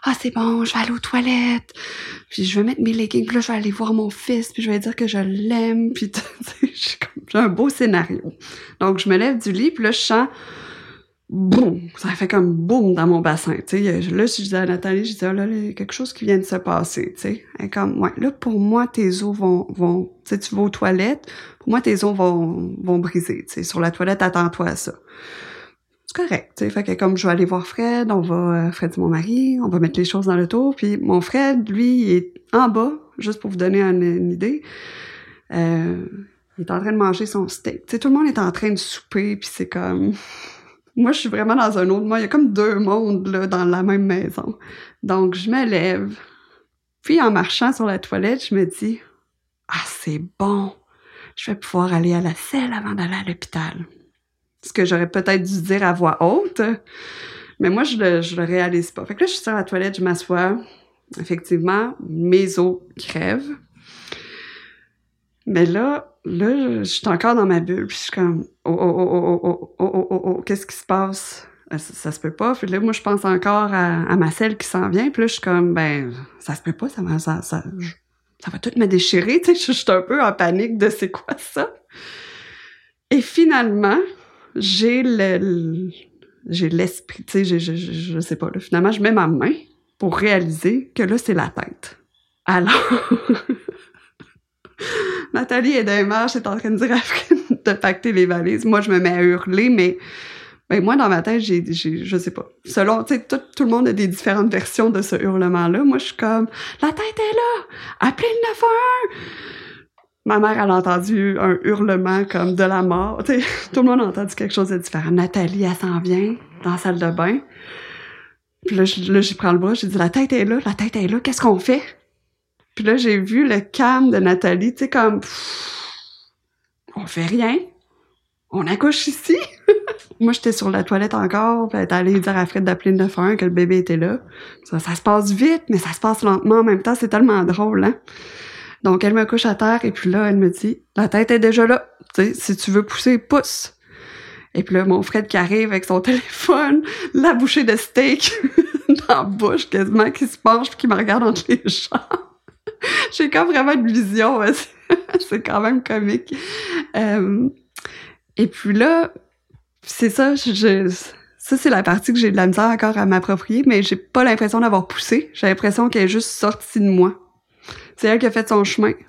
C: Ah, c'est bon, je vais aller aux toilettes, puis je vais mettre mes leggings, puis là, je vais aller voir mon fils, puis je vais dire que je l'aime, puis j'ai un beau scénario. Donc, je me lève du lit, puis là, je sens boum, ça fait comme boum dans mon bassin, tu sais. Là, si je disais à Nathalie, je disais, oh là, il y a quelque chose qui vient de se passer, tu sais. Comme, ouais, là, pour moi, tes os vont, vont, tu sais, tu vas aux toilettes, pour moi, tes os vont, vont briser, tu sais. Sur la toilette, attends-toi à ça. C'est correct, tu sais. Fait que comme je vais aller voir Fred, on va, euh, Fred c'est mon mari, on va mettre les choses dans le tour, puis mon Fred, lui, il est en bas, juste pour vous donner une, idée. Euh, il est en train de manger son steak. Tu sais, tout le monde est en train de souper, puis c'est comme moi, je suis vraiment dans un autre monde. Il y a comme deux mondes là, dans la même maison. Donc, je me lève. Puis, en marchant sur la toilette, je me dis Ah, c'est bon. Je vais pouvoir aller à la selle avant d'aller à l'hôpital. Ce que j'aurais peut-être dû dire à voix haute. Mais moi, je le, je le réalise pas. Fait que là, je suis sur la toilette, je m'assois. Effectivement, mes os crèvent. Mais là, là, je suis encore dans ma bulle, puis je suis comme, oh, oh, oh, oh, oh, oh, oh, qu'est-ce qui se passe? Ça, se peut pas. Puis là, moi, je pense encore à, ma selle qui s'en vient, puis là, je suis comme, ben, ça se peut pas, ça, ça, ça, va tout me déchirer, tu sais, je suis un peu en panique de c'est quoi ça? Et finalement, j'ai le, j'ai l'esprit, tu sais, je sais pas, là, finalement, je mets ma main pour réaliser que là, c'est la tête. Alors, Nathalie est d'un est en train de dire à de pacter les valises. Moi, je me mets à hurler, mais ben, moi, dans ma tête, j'ai, j'ai je sais pas. Selon, tu sais, tout, tout, le monde a des différentes versions de ce hurlement-là. Moi, je suis comme, la tête est là! Appelez le 911! Ma mère, elle a entendu un hurlement comme de la mort. Tu sais, tout le monde a entendu quelque chose de différent. Nathalie, elle s'en vient dans la salle de bain. Puis là, là j'y prends le bras, j'ai dit, la tête est là, la tête est là, qu'est-ce qu'on fait? Puis là, j'ai vu le calme de Nathalie, tu sais, comme, pff, on fait rien. On accouche ici. Moi, j'étais sur la toilette encore, puis elle est allée dire à Fred d'appeler le 911 que le bébé était là. Ça, se passe vite, mais ça se passe lentement en même temps, c'est tellement drôle, hein? Donc, elle me couche à terre, et puis là, elle me dit, la tête est déjà là. Tu sais, si tu veux pousser, pousse. Et puis là, mon Fred qui arrive avec son téléphone, la bouchée de steak dans la bouche, quasiment, qui se penche puis qui me regarde entre les jambes. J'ai comme vraiment une vision, c'est quand même comique. Euh, et puis là, c'est ça, je, ça c'est la partie que j'ai de la misère encore à m'approprier, mais j'ai pas l'impression d'avoir poussé. J'ai l'impression qu'elle est juste sortie de moi. C'est elle qui a fait son chemin. Tu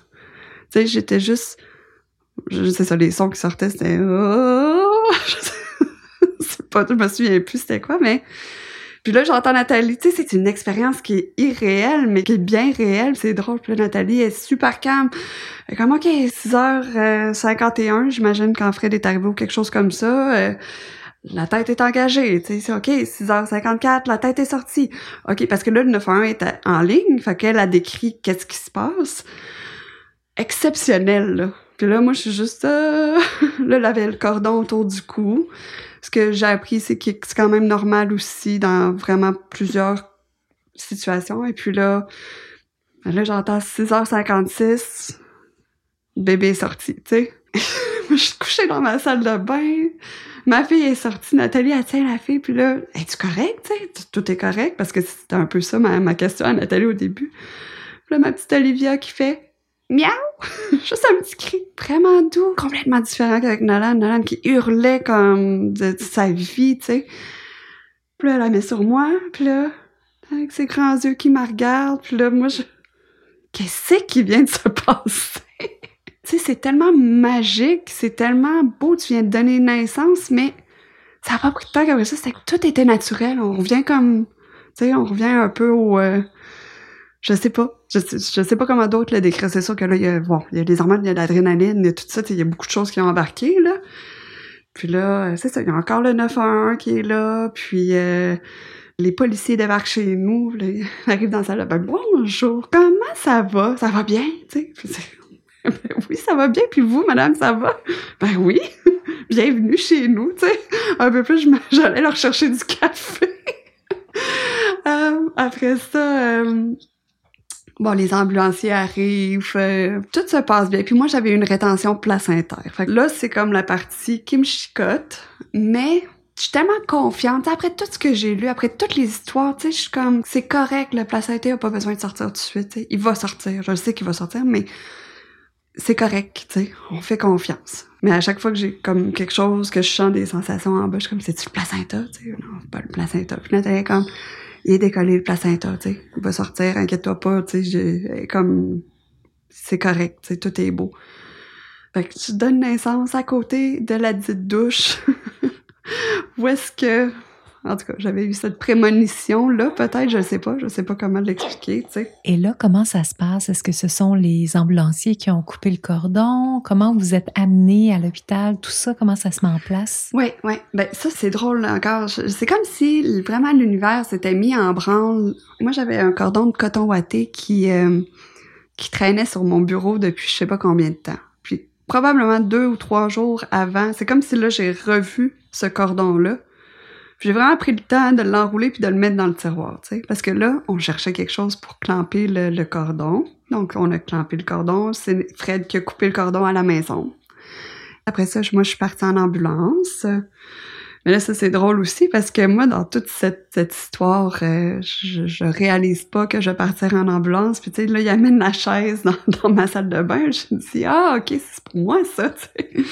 C: sais, j'étais juste, je sais ça, les sons qui sortaient, c'était, oh! je sais pas, je me souviens plus c'était quoi, mais puis là, j'entends Nathalie, tu sais, c'est une expérience qui est irréelle, mais qui est bien réelle, c'est drôle. Puis là, Nathalie est super calme. Comme, OK, 6h51, j'imagine quand Fred est arrivé ou quelque chose comme ça. Euh, la tête est engagée, tu sais, c'est OK, 6h54, la tête est sortie. OK, parce que là, le 911 est en ligne, fait qu'elle a décrit qu'est-ce qui se passe. Exceptionnel, là. Puis là, moi, je suis juste... Euh... là, elle avait le cordon autour du cou ce que j'ai appris, c'est que c'est quand même normal aussi dans vraiment plusieurs situations. Et puis là, là, j'entends 6h56, bébé est sorti, tu sais. je suis couchée dans ma salle de bain. Ma fille est sortie, Nathalie, elle tient la fille, puis là, es-tu correct, tu sais? Tout est correct, parce que c'était un peu ça ma, ma question à Nathalie au début. Puis là, ma petite Olivia qui fait miaou! Juste un petit cri vraiment doux, complètement différent qu'avec Nolan. Nolan qui hurlait comme de, sa vie, tu sais. Puis là, elle la met sur moi, puis là, avec ses grands yeux qui me regardent, puis là, moi, je... Qu'est-ce qui vient de se passer? tu sais, c'est tellement magique, c'est tellement beau, tu viens de donner naissance, mais ça a pas pris de temps comme ça, c'est que tout était naturel. On revient comme, tu sais, on revient un peu au... Euh, je sais pas. Je, je sais pas comment d'autres le décrire. C'est sûr que là, il y a, bon, il y a des hormones, il y a l'adrénaline, il y a tout ça, il y a beaucoup de choses qui ont embarqué, là. Puis là, c'est ça, il y a encore le 911 qui est là, puis euh, les policiers débarquent chez nous, là, ils arrivent dans la salle, ben bonjour, comment ça va? Ça va bien, tu sais? Ben oui, ça va bien, puis vous, madame, ça va? Ben oui, bienvenue chez nous, tu sais. Un peu plus, j'allais leur chercher du café. euh, après ça... Euh, Bon, les ambulanciers arrivent, euh, tout se passe bien. Puis moi, j'avais une rétention placentaire. Fait que là, c'est comme la partie qui me chicote, mais je suis tellement confiante. Après tout ce que j'ai lu, après toutes les histoires, tu sais, je suis comme, c'est correct, le placenta a pas besoin de sortir tout de suite. Il va sortir, je sais qu'il va sortir, mais c'est correct, tu sais, on fait confiance. Mais à chaque fois que j'ai comme quelque chose, que je sens des sensations en bas, je suis comme, c'est-tu le placenta, tu sais, non, c'est pas le placenta. Puis là, comme, il est décollé le placenta, tu sais. Il va sortir, inquiète-toi pas, tu sais, comme, c'est correct, tu sais, tout est beau. Fait que tu donnes naissance à côté de la dite douche. Où est-ce que, en tout cas, j'avais eu cette prémonition-là, peut-être, je sais pas, je sais pas comment l'expliquer, tu sais.
A: Et là, comment ça se passe? Est-ce que ce sont les ambulanciers qui ont coupé le cordon? Comment vous êtes amené à l'hôpital? Tout ça, comment ça se met en place?
C: Oui, oui. Ben, ça, c'est drôle encore. C'est comme si vraiment l'univers s'était mis en branle. Moi, j'avais un cordon de coton ouaté qui, euh, qui traînait sur mon bureau depuis je sais pas combien de temps. Puis, probablement deux ou trois jours avant, c'est comme si là, j'ai revu ce cordon-là j'ai vraiment pris le temps de l'enrouler puis de le mettre dans le tiroir, tu sais. Parce que là, on cherchait quelque chose pour clamper le, le cordon. Donc, on a clampé le cordon. C'est Fred qui a coupé le cordon à la maison. Après ça, moi, je suis partie en ambulance. Mais là, ça, c'est drôle aussi parce que moi, dans toute cette, cette histoire, euh, je, je réalise pas que je vais partir en ambulance. Puis, tu sais, là, il amène la chaise dans, dans ma salle de bain. Je me dis, ah, OK, c'est pour moi, ça, tu sais.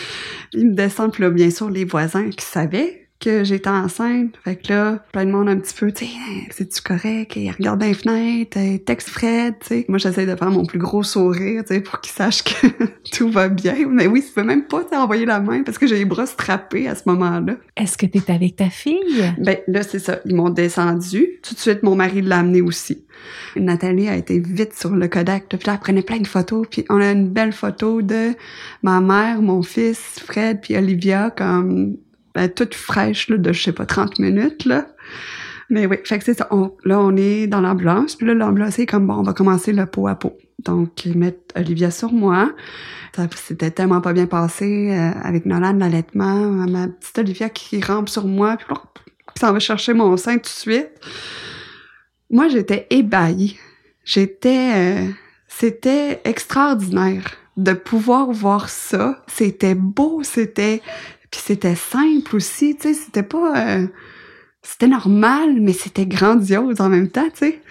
C: Il me descend, puis là, bien sûr, les voisins qui savaient que j'étais enceinte. Fait que là, plein de monde un petit peu, tu sais, c'est-tu correct? Il regarde dans les fenêtres, texte Fred, tu sais. Moi, j'essaie de faire mon plus gros sourire, tu sais, pour qu'il sache que tout va bien. Mais oui, tu peux même pas envoyer la main parce que j'ai les bras strappés à ce moment-là.
A: Est-ce que tu es avec ta fille?
C: Ben là, c'est ça. Ils m'ont descendu. Tout de suite, mon mari l'a amené aussi. Nathalie a été vite sur le Kodak. Puis là, elle prenait plein de photos. Puis on a une belle photo de ma mère, mon fils, Fred, puis Olivia, comme ben, toute fraîche de, je sais pas, 30 minutes. Là. Mais oui, fait que c'est ça. là, on est dans l'ambulance. Puis là, l'ambulance est comme, bon, on va commencer le pot à pot. Donc, ils mettent Olivia sur moi. Ça s'était tellement pas bien passé euh, avec Nolan, l'allaitement. Ma petite Olivia qui rampe sur moi, puis s'en va chercher mon sein tout de suite. Moi, j'étais ébahie. J'étais... Euh, c'était extraordinaire de pouvoir voir ça. C'était beau, c'était c'était simple aussi, tu sais, c'était pas... Euh, c'était normal, mais c'était grandiose en même temps, tu sais.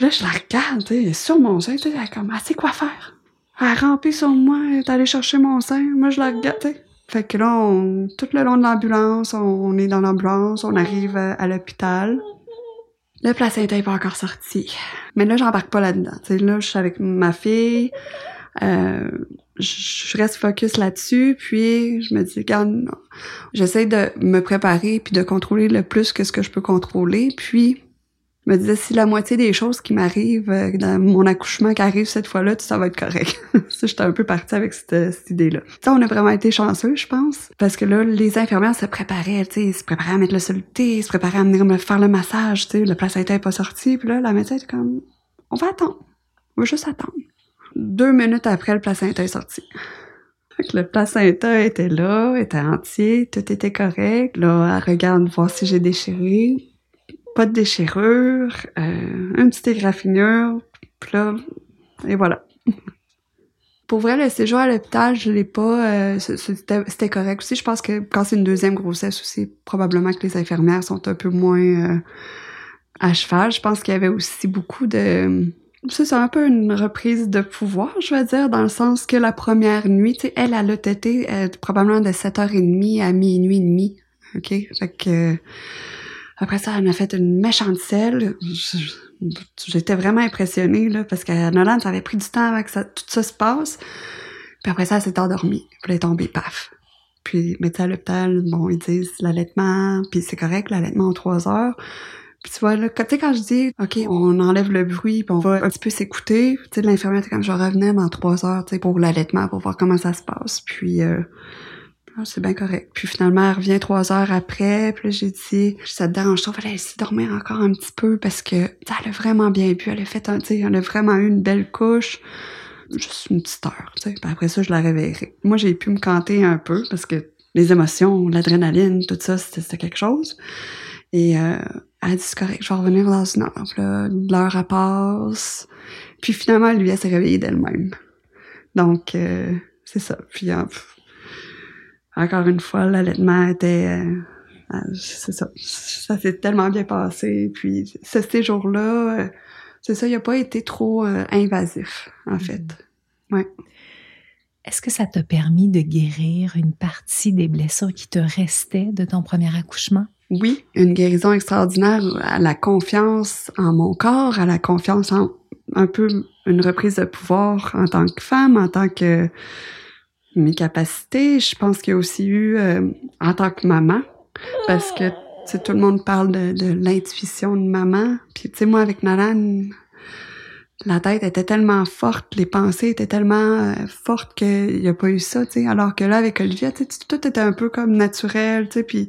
C: Là, je la regarde, tu sais, sur mon sein, tu sais, comme, elle sait quoi faire? Elle a sur moi, elle est allée chercher mon sein, moi je la regarde, tu sais. Fait que là, on, tout le long de l'ambulance, on, est dans l'ambulance, on arrive à, l'hôpital. Le placenta est pas encore sorti. Mais là, j'embarque pas là-dedans. Là, je suis avec ma fille. Euh, je reste focus là-dessus, puis je me dis, regarde, j'essaie de me préparer puis de contrôler le plus que ce que je peux contrôler, puis je me disais, si la moitié des choses qui m'arrivent euh, dans mon accouchement qui arrive cette fois-là, ça va être correct. j'étais un peu partie avec cette, cette idée-là. Ça, on a vraiment été chanceux, je pense, parce que là, les infirmières se préparaient, tu sais, se préparaient à mettre le soluté, se préparaient à venir me faire le massage, tu sais, le placenta est pas sorti, puis là, la médecin était comme, on va attendre, on va juste attendre. Deux minutes après, le placenta est sorti. le placenta était là, était entier, tout était correct. Là, elle regarde voir si j'ai déchiré. Pas de déchirure, euh, une petite égraffinure, puis là, et voilà. Pour vrai, le séjour à l'hôpital, je l'ai pas. Euh, c'était correct aussi. Je pense que quand c'est une deuxième grossesse aussi, probablement que les infirmières sont un peu moins euh, à cheval. Je pense qu'il y avait aussi beaucoup de c'est un peu une reprise de pouvoir, je vais dire, dans le sens que la première nuit, tu sais, elle, elle a tété euh, probablement de 7h30 à minuit et demi. OK? Fait que... après ça, elle a fait une méchante selle. J'étais vraiment impressionnée, là, parce qu'à Nolan, ça avait pris du temps avant que ça, tout ça se passe. Puis après ça, elle s'est endormie. Elle est tombée, paf. Puis, mais à l'hôpital, bon, ils disent l'allaitement, puis c'est correct, l'allaitement en trois heures. Puis tu vois, là, tu sais, quand je dis, OK, on enlève le bruit, puis on va un petit peu s'écouter, tu sais, l'infirmière était comme, je revenais dans trois heures, tu sais, pour l'allaitement, pour voir comment ça se passe. Puis, euh, ah, c'est bien correct. Puis finalement, elle revient trois heures après, puis j'ai dit, ça te dérange trop, fallait essayer de dormir encore un petit peu, parce que, elle a vraiment bien bu, elle a fait un, tu sais, elle a vraiment eu une belle couche juste une petite heure, tu sais. Puis après ça, je la réveillerai. Moi, j'ai pu me canter un peu parce que les émotions, l'adrénaline, tout ça, c'était quelque chose. Et euh, elle dit, c'est correct, je vais revenir dans une heure. Là, l'heure, passe. Puis finalement, lui, elle s'est réveillée d'elle-même. Donc, euh, c'est ça. Puis, euh, encore une fois, l'allaitement était... Euh, c'est ça. Ça s'est tellement bien passé. Puis, ce séjour-là, c'est ça, il n'a pas été trop invasif, en mm-hmm. fait. Ouais.
A: Est-ce que ça t'a permis de guérir une partie des blessures qui te restaient de ton premier accouchement?
C: Oui, une guérison extraordinaire à la confiance en mon corps, à la confiance en un peu une reprise de pouvoir en tant que femme, en tant que mes capacités. Je pense qu'il y a aussi eu euh, en tant que maman, parce que tout le monde parle de, de l'intuition de maman. Puis tu sais, moi avec Nalan, la tête était tellement forte, les pensées étaient tellement euh, fortes qu'il n'y a pas eu ça, tu sais. Alors que là, avec Olivia, tout était un peu comme naturel, tu sais, puis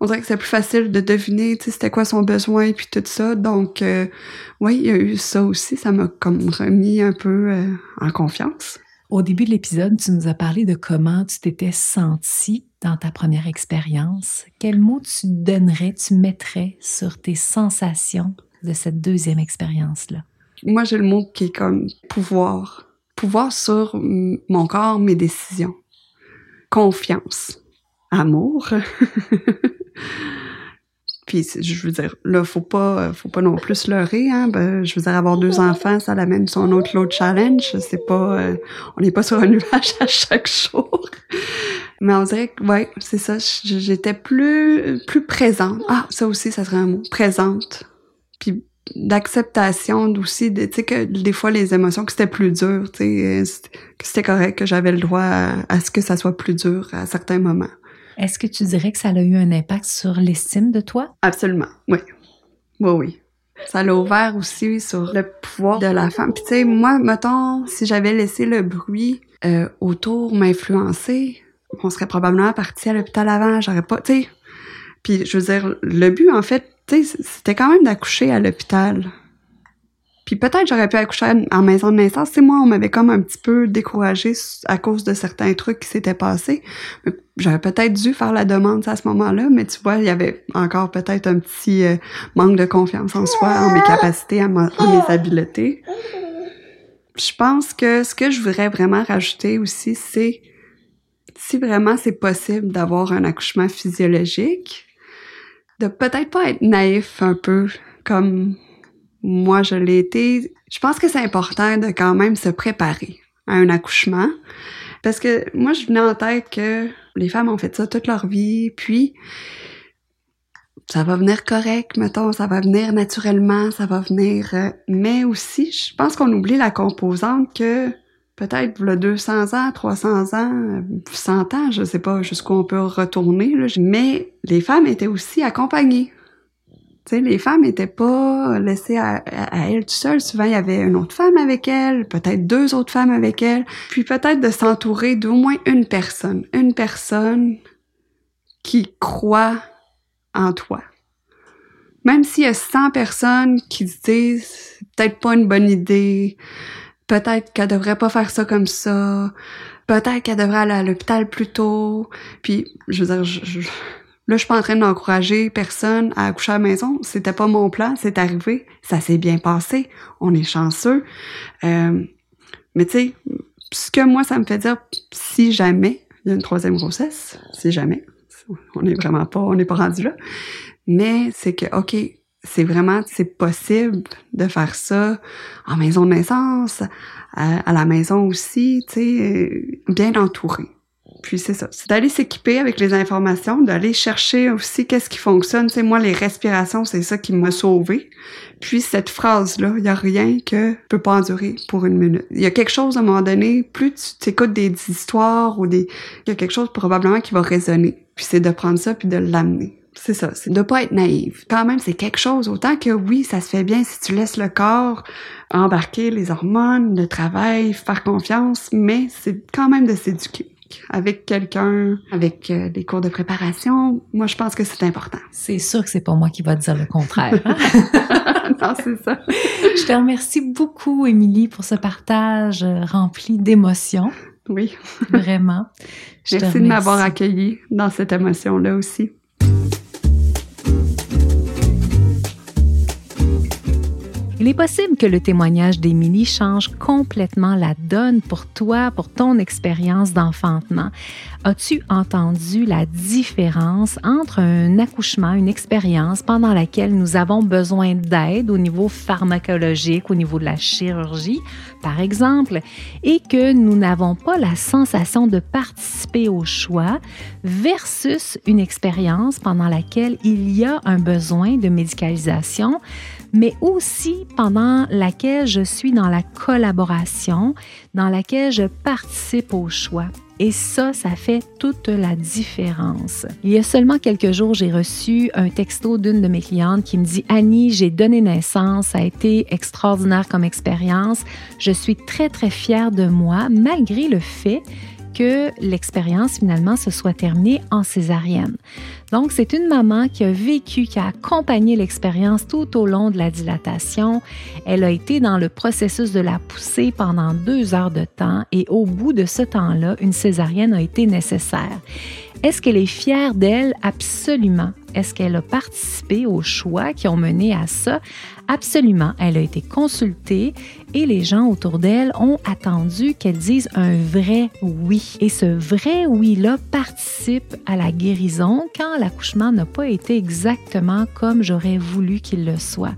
C: on dirait que c'est plus facile de deviner, tu sais, c'était quoi son besoin, puis tout ça. Donc, euh, oui, il y a eu ça aussi. Ça m'a comme remis un peu euh, en confiance.
A: Au début de l'épisode, tu nous as parlé de comment tu t'étais sentie dans ta première expérience. Quel mot tu donnerais, tu mettrais sur tes sensations de cette deuxième expérience-là?
C: Moi, j'ai le mot qui est comme pouvoir. Pouvoir sur mon corps, mes décisions. Confiance. Amour. Puis je veux dire, là, faut pas, faut pas non plus leurrer. Hein? Ben, je veux dire, avoir deux enfants, ça l'amène sur un autre lot challenge. C'est pas, euh, on n'est pas sur un nuage à chaque jour. Mais on dirait que, ouais, c'est ça. J'étais plus, plus présente. Ah, ça aussi, ça serait un mot. Présente. Puis d'acceptation aussi, tu sais, que des fois, les émotions, que c'était plus dur, tu sais, que c'était correct, que j'avais le droit à ce que ça soit plus dur à certains moments.
A: Est-ce que tu dirais que ça a eu un impact sur l'estime de toi?
C: Absolument, oui. Oui, oui. Ça l'a ouvert aussi sur le pouvoir de la femme. Puis tu sais, moi, mettons, si j'avais laissé le bruit euh, autour m'influencer, on serait probablement parti à l'hôpital avant. J'aurais pas, tu sais. Puis je veux dire, le but, en fait, c'était quand même d'accoucher à l'hôpital. Puis peut-être j'aurais pu accoucher en maison de naissance. C'est moi, on m'avait comme un petit peu découragée à cause de certains trucs qui s'étaient passés. J'aurais peut-être dû faire la demande à ce moment-là, mais tu vois, il y avait encore peut-être un petit euh, manque de confiance en soi, en mes capacités, en, mes habiletés. Je pense que ce que je voudrais vraiment rajouter aussi, c'est si vraiment c'est possible d'avoir un accouchement physiologique, de peut-être pas être naïf un peu comme moi je l'ai été, je pense que c'est important de quand même se préparer à un accouchement. Parce que moi, je venais en tête que les femmes ont fait ça toute leur vie, puis ça va venir correct, mettons, ça va venir naturellement, ça va venir... Euh, mais aussi, je pense qu'on oublie la composante que peut-être le 200 ans, 300 ans, 100 ans, je sais pas jusqu'où on peut retourner, là, mais les femmes étaient aussi accompagnées les femmes n'étaient pas laissées à, elles tout seules. Souvent, il y avait une autre femme avec elle, peut-être deux autres femmes avec elle, puis peut-être de s'entourer d'au moins une personne, une personne qui croit en toi. Même s'il y a 100 personnes qui disent peut-être pas une bonne idée, peut-être qu'elle devrait pas faire ça comme ça, peut-être qu'elle devrait aller à l'hôpital plus tôt, puis je veux dire, je Là, je suis pas en train d'encourager personne à accoucher à la maison. C'était pas mon plan, c'est arrivé. Ça s'est bien passé. On est chanceux. Euh, mais tu sais, ce que moi, ça me fait dire, si jamais il y a une troisième grossesse, si jamais, on est vraiment pas, on n'est pas rendu là. Mais c'est que, OK, c'est vraiment, c'est possible de faire ça en maison de naissance, à, à la maison aussi, tu sais, euh, bien entouré. Puis c'est ça, c'est d'aller s'équiper avec les informations, d'aller chercher aussi qu'est-ce qui fonctionne. Tu moi, les respirations, c'est ça qui m'a sauvé. Puis cette phrase-là, il y a rien que peut pas endurer pour une minute. Il y a quelque chose à un moment donné, plus tu t'écoutes des, histoires ou des, il y a quelque chose probablement qui va résonner. Puis c'est de prendre ça puis de l'amener. C'est ça, c'est de pas être naïve. Quand même, c'est quelque chose. Autant que oui, ça se fait bien si tu laisses le corps embarquer les hormones, le travail, faire confiance, mais c'est quand même de s'éduquer avec quelqu'un, avec euh, des cours de préparation, moi, je pense que c'est important.
A: C'est sûr que c'est pas moi qui va te dire le contraire. Hein?
C: non, c'est ça.
A: je te remercie beaucoup, Émilie, pour ce partage euh, rempli d'émotions.
C: Oui.
A: Vraiment.
C: Merci de m'avoir accueilli dans cette émotion-là aussi.
A: Il est possible que le témoignage d'Émilie change complètement la donne pour toi, pour ton expérience d'enfantement. As-tu entendu la différence entre un accouchement, une expérience pendant laquelle nous avons besoin d'aide au niveau pharmacologique, au niveau de la chirurgie, par exemple, et que nous n'avons pas la sensation de participer au choix, versus une expérience pendant laquelle il y a un besoin de médicalisation, mais aussi pendant laquelle je suis dans la collaboration, dans laquelle je participe au choix. Et ça, ça fait toute la différence. Il y a seulement quelques jours, j'ai reçu un texto d'une de mes clientes qui me dit Annie, j'ai donné naissance, ça a été extraordinaire comme expérience. Je suis très, très fière de moi, malgré le fait l'expérience finalement se soit terminée en césarienne. Donc, c'est une maman qui a vécu, qui a accompagné l'expérience tout au long de la dilatation. Elle a été dans le processus de la poussée pendant deux heures de temps et au bout de ce temps-là, une césarienne a été nécessaire. Est-ce qu'elle est fière d'elle? Absolument. Est-ce qu'elle a participé aux choix qui ont mené à ça? Absolument. Elle a été consultée et les gens autour d'elle ont attendu qu'elle dise un vrai oui. Et ce vrai oui-là participe à la guérison quand l'accouchement n'a pas été exactement comme j'aurais voulu qu'il le soit.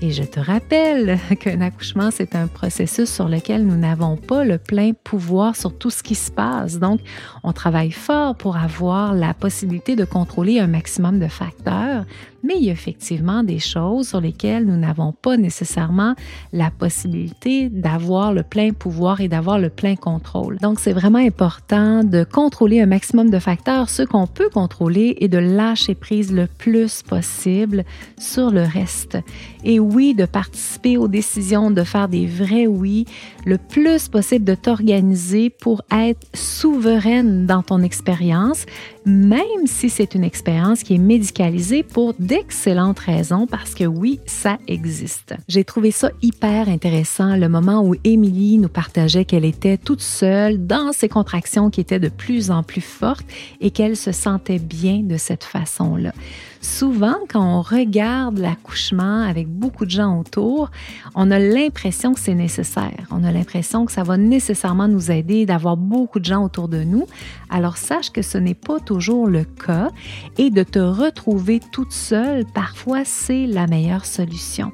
A: Et je te rappelle qu'un accouchement, c'est un processus sur lequel nous n'avons pas le plein pouvoir sur tout ce qui se passe. Donc, on travaille fort pour avoir la possibilité de contrôler un maximum de facteurs, mais il y a effectivement des choses sur lesquelles nous n'avons pas nécessairement la possibilité d'avoir le plein pouvoir et d'avoir le plein contrôle. Donc, c'est vraiment important de contrôler un maximum de facteurs, ce qu'on peut contrôler, et de lâcher prise le plus possible sur le reste. Et oui, de participer aux décisions, de faire des vrais oui, le plus possible de t'organiser pour être souveraine dans ton expérience, même si c'est une expérience qui est médicalisée pour d'excellentes raisons, parce que oui, ça existe. J'ai trouvé ça hyper intéressant le moment où Émilie nous partageait qu'elle était toute seule dans ses contractions qui étaient de plus en plus fortes et qu'elle se sentait bien de cette façon-là. Souvent, quand on regarde l'accouchement avec beaucoup de gens autour, on a l'impression que c'est nécessaire. On a l'impression que ça va nécessairement nous aider d'avoir beaucoup de gens autour de nous. Alors sache que ce n'est pas toujours le cas et de te retrouver toute seule, parfois c'est la meilleure solution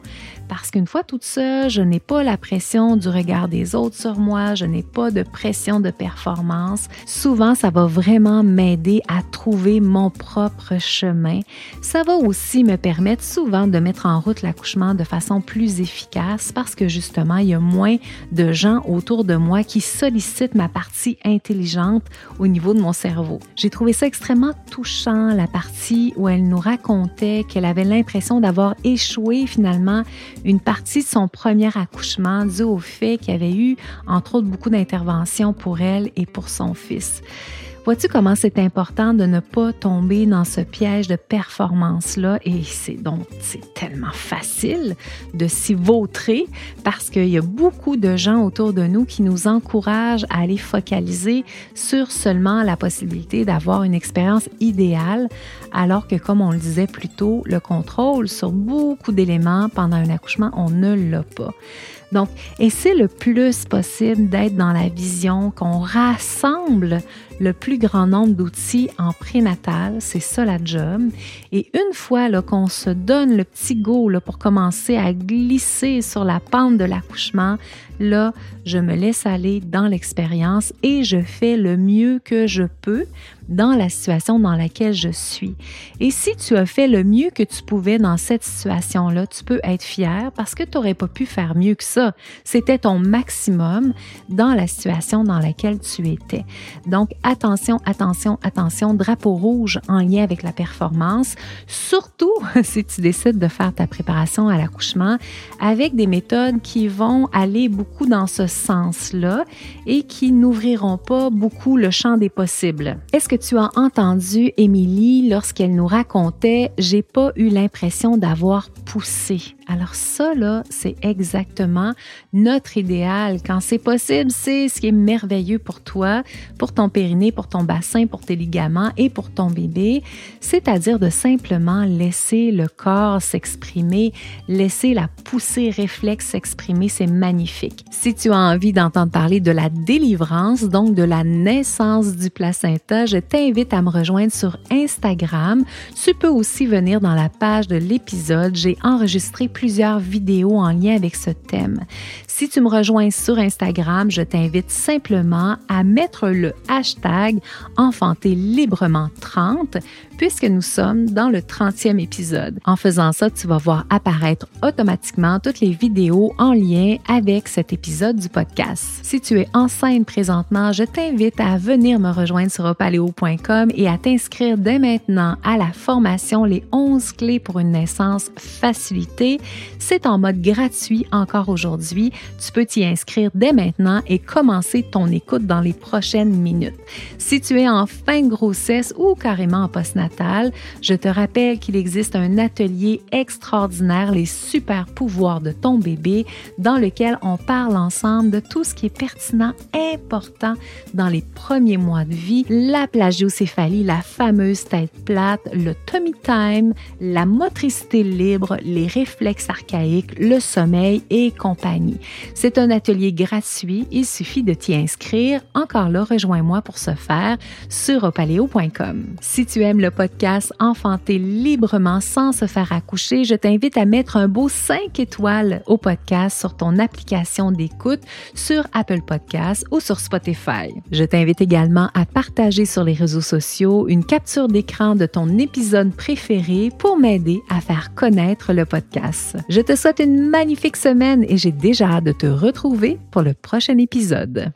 A: parce qu'une fois toute seule, je n'ai pas la pression du regard des autres sur moi, je n'ai pas de pression de performance. Souvent, ça va vraiment m'aider à trouver mon propre chemin. Ça va aussi me permettre souvent de mettre en route l'accouchement de façon plus efficace parce que justement, il y a moins de gens autour de moi qui sollicitent ma partie intelligente au niveau de mon cerveau. J'ai trouvé ça extrêmement touchant, la partie où elle nous racontait qu'elle avait l'impression d'avoir échoué finalement une partie de son premier accouchement dû au fait qu'il y avait eu, entre autres, beaucoup d'interventions pour elle et pour son fils. Vois-tu comment c'est important de ne pas tomber dans ce piège de performance-là? Et c'est donc, c'est tellement facile de s'y vautrer parce qu'il y a beaucoup de gens autour de nous qui nous encouragent à aller focaliser sur seulement la possibilité d'avoir une expérience idéale, alors que, comme on le disait plus tôt, le contrôle sur beaucoup d'éléments pendant un accouchement, on ne l'a pas. Donc, essaie le plus possible d'être dans la vision qu'on rassemble le plus grand nombre d'outils en prénatal, c'est ça la. Et une fois qu'on se donne le petit go pour commencer à glisser sur la pente de l'accouchement, là, je me laisse aller dans l'expérience et je fais le mieux que je peux dans la situation dans laquelle je suis. Et si tu as fait le mieux que tu pouvais dans cette situation-là, tu peux être fier parce que tu n'aurais pas pu faire mieux que ça. C'était ton maximum dans la situation dans laquelle tu étais. Donc, attention, attention, attention, drapeau rouge en lien avec la performance, surtout si tu décides de faire ta préparation à l'accouchement avec des méthodes qui vont aller beaucoup dans ce sens-là et qui n'ouvriront pas beaucoup le champ des possibles. Est-ce que tu as entendu Émilie lorsqu'elle nous racontait J'ai pas eu l'impression d'avoir poussé. Alors ça, là, c'est exactement notre idéal. Quand c'est possible, c'est ce qui est merveilleux pour toi, pour ton périnée, pour ton bassin, pour tes ligaments et pour ton bébé, c'est-à-dire de simplement laisser le corps s'exprimer, laisser la poussée réflexe s'exprimer, c'est magnifique. Si tu as envie d'entendre parler de la délivrance, donc de la naissance du placenta, je t'invite à me rejoindre sur Instagram. Tu peux aussi venir dans la page de l'épisode. J'ai enregistré plusieurs vidéos en lien avec ce thème. Si tu me rejoins sur Instagram, je t'invite simplement à mettre le hashtag Enfanter librement 30 puisque nous sommes dans le 30e épisode. En faisant ça, tu vas voir apparaître automatiquement toutes les vidéos en lien avec cet épisode du podcast. Si tu es enceinte présentement, je t'invite à venir me rejoindre sur opaleo.com et à t'inscrire dès maintenant à la formation Les 11 clés pour une naissance facilitée C'est en mode gratuit encore aujourd'hui. Tu peux t'y inscrire dès maintenant et commencer ton écoute dans les prochaines minutes. Si tu es en fin de grossesse ou carrément en postnatal, je te rappelle qu'il existe un atelier extraordinaire, les super pouvoirs de ton bébé, dans lequel on parle ensemble de tout ce qui est pertinent, important dans les premiers mois de vie, la plagiocéphalie, la fameuse tête plate, le tummy time, la motricité libre, les réflexes archaïques, le sommeil et compagnie. C'est un atelier gratuit, il suffit de t'y inscrire. Encore là, rejoins-moi pour ce faire sur opaleo.com. Si tu aimes le podcast Enfanter librement sans se faire accoucher, je t'invite à mettre un beau 5 étoiles au podcast sur ton application d'écoute sur Apple Podcasts ou sur Spotify. Je t'invite également à partager sur les réseaux sociaux une capture d'écran de ton épisode préféré pour m'aider à faire connaître le podcast. Je te souhaite une magnifique semaine et j'ai déjà hâte de te retrouver pour le prochain épisode.